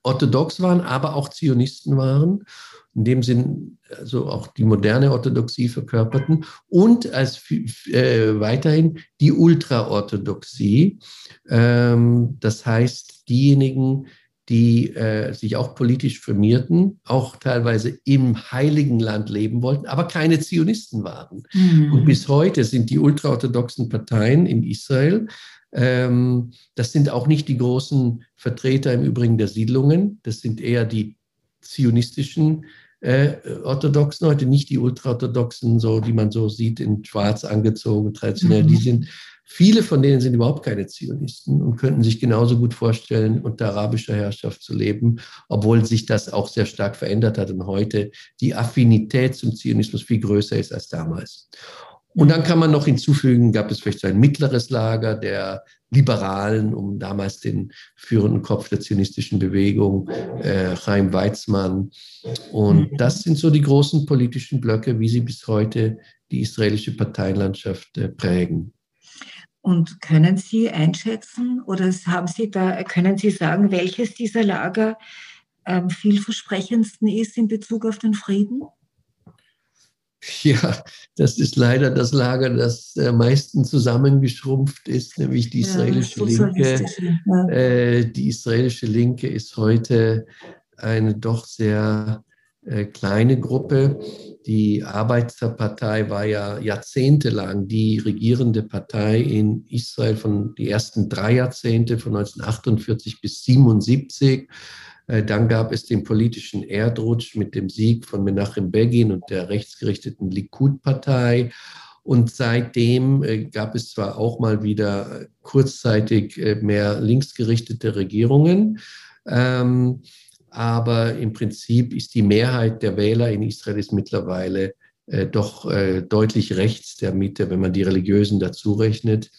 orthodox waren, aber auch Zionisten waren, in dem Sinn also auch die moderne Orthodoxie verkörperten und als äh, weiterhin die Ultraorthodoxie, ähm, das heißt diejenigen, die äh, sich auch politisch firmierten, auch teilweise im Heiligen Land leben wollten, aber keine Zionisten waren. Mhm. Und bis heute sind die ultraorthodoxen Parteien in Israel, ähm, das sind auch nicht die großen Vertreter im Übrigen der Siedlungen, das sind eher die zionistischen äh, Orthodoxen heute, nicht die ultraorthodoxen, so die man so sieht, in schwarz angezogen, traditionell, mhm. die sind Viele von denen sind überhaupt keine Zionisten und könnten sich genauso gut vorstellen, unter arabischer Herrschaft zu leben, obwohl sich das auch sehr stark verändert hat und heute die Affinität zum Zionismus viel größer ist als damals. Und dann kann man noch hinzufügen, gab es vielleicht so ein mittleres Lager der Liberalen, um damals den führenden Kopf der zionistischen Bewegung, äh, Chaim Weizmann. Und mhm. das sind so die großen politischen Blöcke, wie sie bis heute die israelische Parteienlandschaft äh, prägen. Und können Sie einschätzen oder haben Sie da, können Sie sagen, welches dieser Lager ähm, vielversprechendsten ist in Bezug auf den Frieden? Ja, das ist leider das Lager, das am meisten zusammengeschrumpft ist, nämlich die israelische ja, Linke. Ja. Äh, die israelische Linke ist heute eine doch sehr äh, kleine Gruppe. Die Arbeiterpartei war ja jahrzehntelang die regierende Partei in Israel von die ersten drei Jahrzehnte von 1948 bis 1977. Äh, dann gab es den politischen Erdrutsch mit dem Sieg von Menachem Begin und der rechtsgerichteten Likud-Partei. Und seitdem äh, gab es zwar auch mal wieder kurzzeitig mehr linksgerichtete Regierungen, ähm, aber im Prinzip ist die Mehrheit der Wähler in Israel ist mittlerweile äh, doch äh, deutlich rechts der Mitte, wenn man die Religiösen dazu rechnet.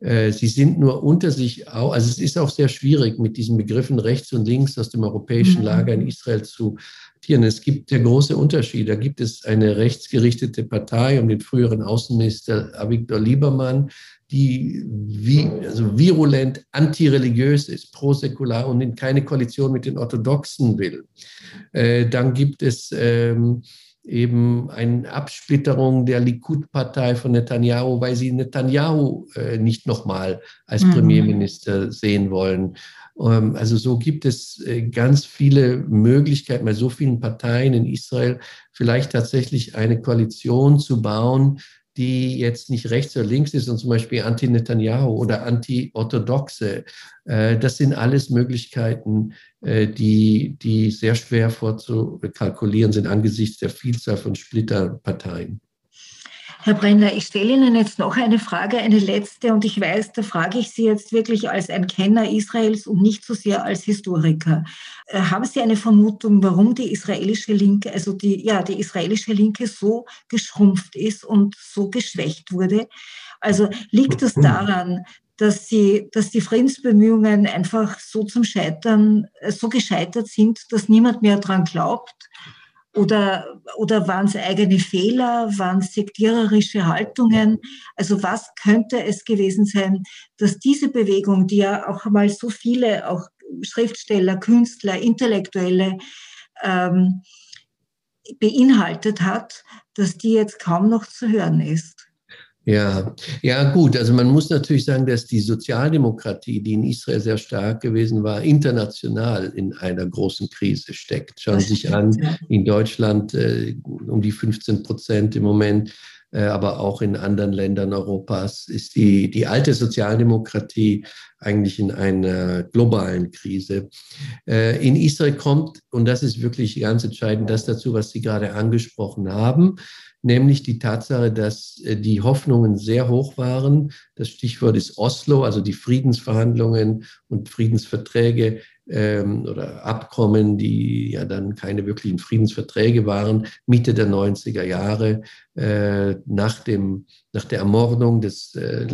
Äh, sie sind nur unter sich auch, also es ist auch sehr schwierig, mit diesen Begriffen rechts und links aus dem europäischen mhm. Lager in Israel zu tieren. Es gibt ja große Unterschiede. Da gibt es eine rechtsgerichtete Partei um den früheren Außenminister Avigdor Liebermann, die wie, also virulent antireligiös ist, prosäkular und in keine Koalition mit den Orthodoxen will. Äh, dann gibt es ähm, eben eine Absplitterung der Likud-Partei von Netanyahu, weil sie Netanyahu äh, nicht nochmal als mhm. Premierminister sehen wollen. Ähm, also so gibt es äh, ganz viele Möglichkeiten bei so vielen Parteien in Israel, vielleicht tatsächlich eine Koalition zu bauen, die jetzt nicht rechts oder links ist und zum Beispiel anti-Netanyahu oder anti-orthodoxe. Äh, das sind alles Möglichkeiten, äh, die, die sehr schwer vorzukalkulieren sind angesichts der Vielzahl von Splitterparteien. Herr Brenner, ich stelle Ihnen jetzt noch eine Frage, eine letzte, und ich weiß, da frage ich Sie jetzt wirklich als ein Kenner Israels und nicht so sehr als Historiker. Äh, haben Sie eine Vermutung, warum die israelische Linke, also die, ja, die israelische Linke so geschrumpft ist und so geschwächt wurde? Also liegt es daran, dass, sie, dass die Friedensbemühungen einfach so zum Scheitern, äh, so gescheitert sind, dass niemand mehr daran glaubt? Oder, oder waren es eigene Fehler? Waren es sektiererische Haltungen? Also was könnte es gewesen sein, dass diese Bewegung, die ja auch einmal so viele, auch Schriftsteller, Künstler, Intellektuelle ähm, beinhaltet hat, dass die jetzt kaum noch zu hören ist? Ja, ja gut. Also man muss natürlich sagen, dass die Sozialdemokratie, die in Israel sehr stark gewesen war, international in einer großen Krise steckt. Schauen Sie sich an, in Deutschland äh, um die 15 Prozent im Moment, äh, aber auch in anderen Ländern Europas ist die, die alte Sozialdemokratie eigentlich in einer globalen Krise. Äh, in Israel kommt, und das ist wirklich ganz entscheidend, das dazu, was Sie gerade angesprochen haben, nämlich die Tatsache, dass äh, die Hoffnungen sehr hoch waren. Das Stichwort ist Oslo, also die Friedensverhandlungen und Friedensverträge ähm, oder Abkommen, die ja dann keine wirklichen Friedensverträge waren, Mitte der 90er Jahre, äh, nach, dem, nach der Ermordung des äh,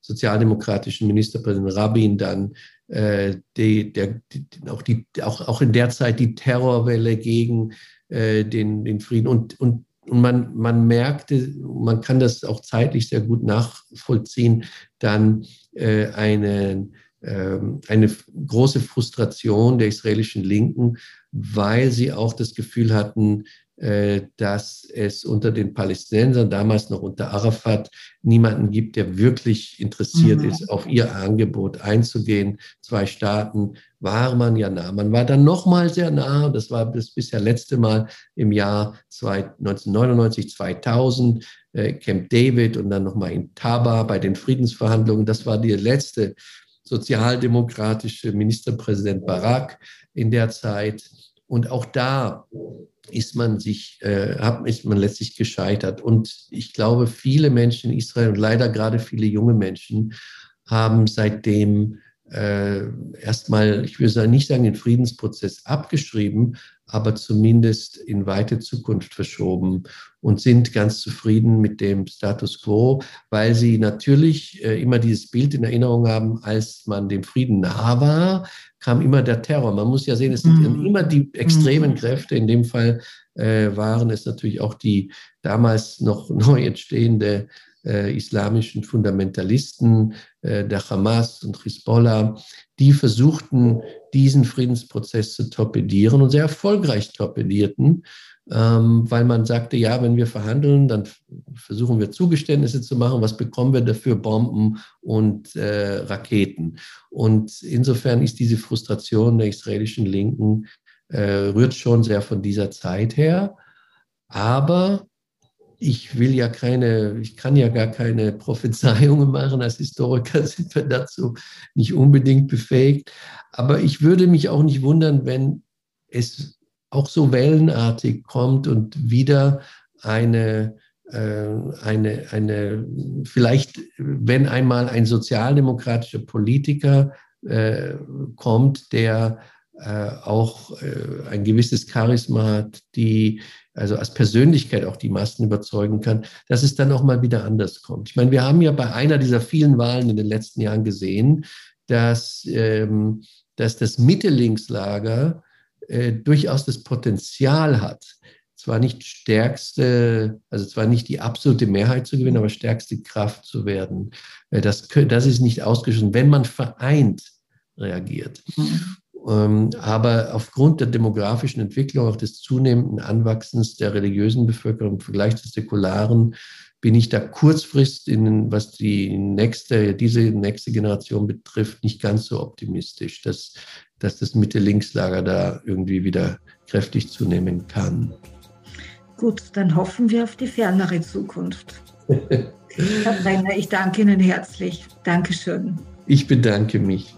sozialdemokratischen Ministerpräsidenten Rabin dann äh, die, der, die, auch, die, auch, auch in der Zeit die Terrorwelle gegen äh, den, den Frieden und, und und man, man merkte, man kann das auch zeitlich sehr gut nachvollziehen, dann äh, eine, äh, eine große Frustration der israelischen Linken, weil sie auch das Gefühl hatten, dass es unter den Palästinensern, damals noch unter Arafat, niemanden gibt, der wirklich interessiert mhm. ist, auf ihr Angebot einzugehen. Zwei Staaten war man ja nah. Man war dann nochmal sehr nah, das war das bisher letzte Mal im Jahr 1999, 2000, äh, Camp David und dann nochmal in Taba bei den Friedensverhandlungen. Das war der letzte sozialdemokratische Ministerpräsident Barak in der Zeit. Und auch da ist man sich, äh, ist man letztlich gescheitert. Und ich glaube, viele Menschen in Israel und leider gerade viele junge Menschen haben seitdem äh, erstmal, ich würde nicht sagen, den Friedensprozess abgeschrieben, aber zumindest in weite Zukunft verschoben und sind ganz zufrieden mit dem Status quo, weil sie natürlich äh, immer dieses Bild in Erinnerung haben, als man dem Frieden nah war, kam immer der Terror. Man muss ja sehen, es sind mhm. immer die extremen mhm. Kräfte. In dem Fall äh, waren es natürlich auch die damals noch neu entstehende äh, islamischen Fundamentalisten, äh, der Hamas und Hezbollah, die versuchten, diesen Friedensprozess zu torpedieren und sehr erfolgreich torpedierten, ähm, weil man sagte, ja, wenn wir verhandeln, dann versuchen wir Zugeständnisse zu machen, was bekommen wir dafür? Bomben und äh, Raketen. Und insofern ist diese Frustration der israelischen Linken, äh, rührt schon sehr von dieser Zeit her. Aber ich will ja keine, ich kann ja gar keine Prophezeiungen machen. Als Historiker sind wir dazu nicht unbedingt befähigt. Aber ich würde mich auch nicht wundern, wenn es auch so wellenartig kommt und wieder eine, äh, eine, eine, vielleicht, wenn einmal ein sozialdemokratischer Politiker äh, kommt, der äh, auch äh, ein gewisses Charisma hat, die also als Persönlichkeit auch die Massen überzeugen kann, dass es dann auch mal wieder anders kommt. Ich meine, wir haben ja bei einer dieser vielen Wahlen in den letzten Jahren gesehen, dass, ähm, dass das Mitte-Links-Lager äh, durchaus das Potenzial hat, zwar nicht stärkste, also zwar nicht die absolute Mehrheit zu gewinnen, aber stärkste Kraft zu werden. Äh, das, das ist nicht ausgeschlossen, wenn man vereint reagiert. Mhm. Ähm, aber aufgrund der demografischen Entwicklung, auch des zunehmenden Anwachsens der religiösen Bevölkerung im Vergleich zur säkularen, bin ich da kurzfristig, in, was die nächste, diese nächste Generation betrifft, nicht ganz so optimistisch, dass, dass das Mitte-Links-Lager da irgendwie wieder kräftig zunehmen kann. Gut, dann hoffen wir auf die fernere Zukunft. Herr Brenner, ich danke Ihnen herzlich. Dankeschön. Ich bedanke mich.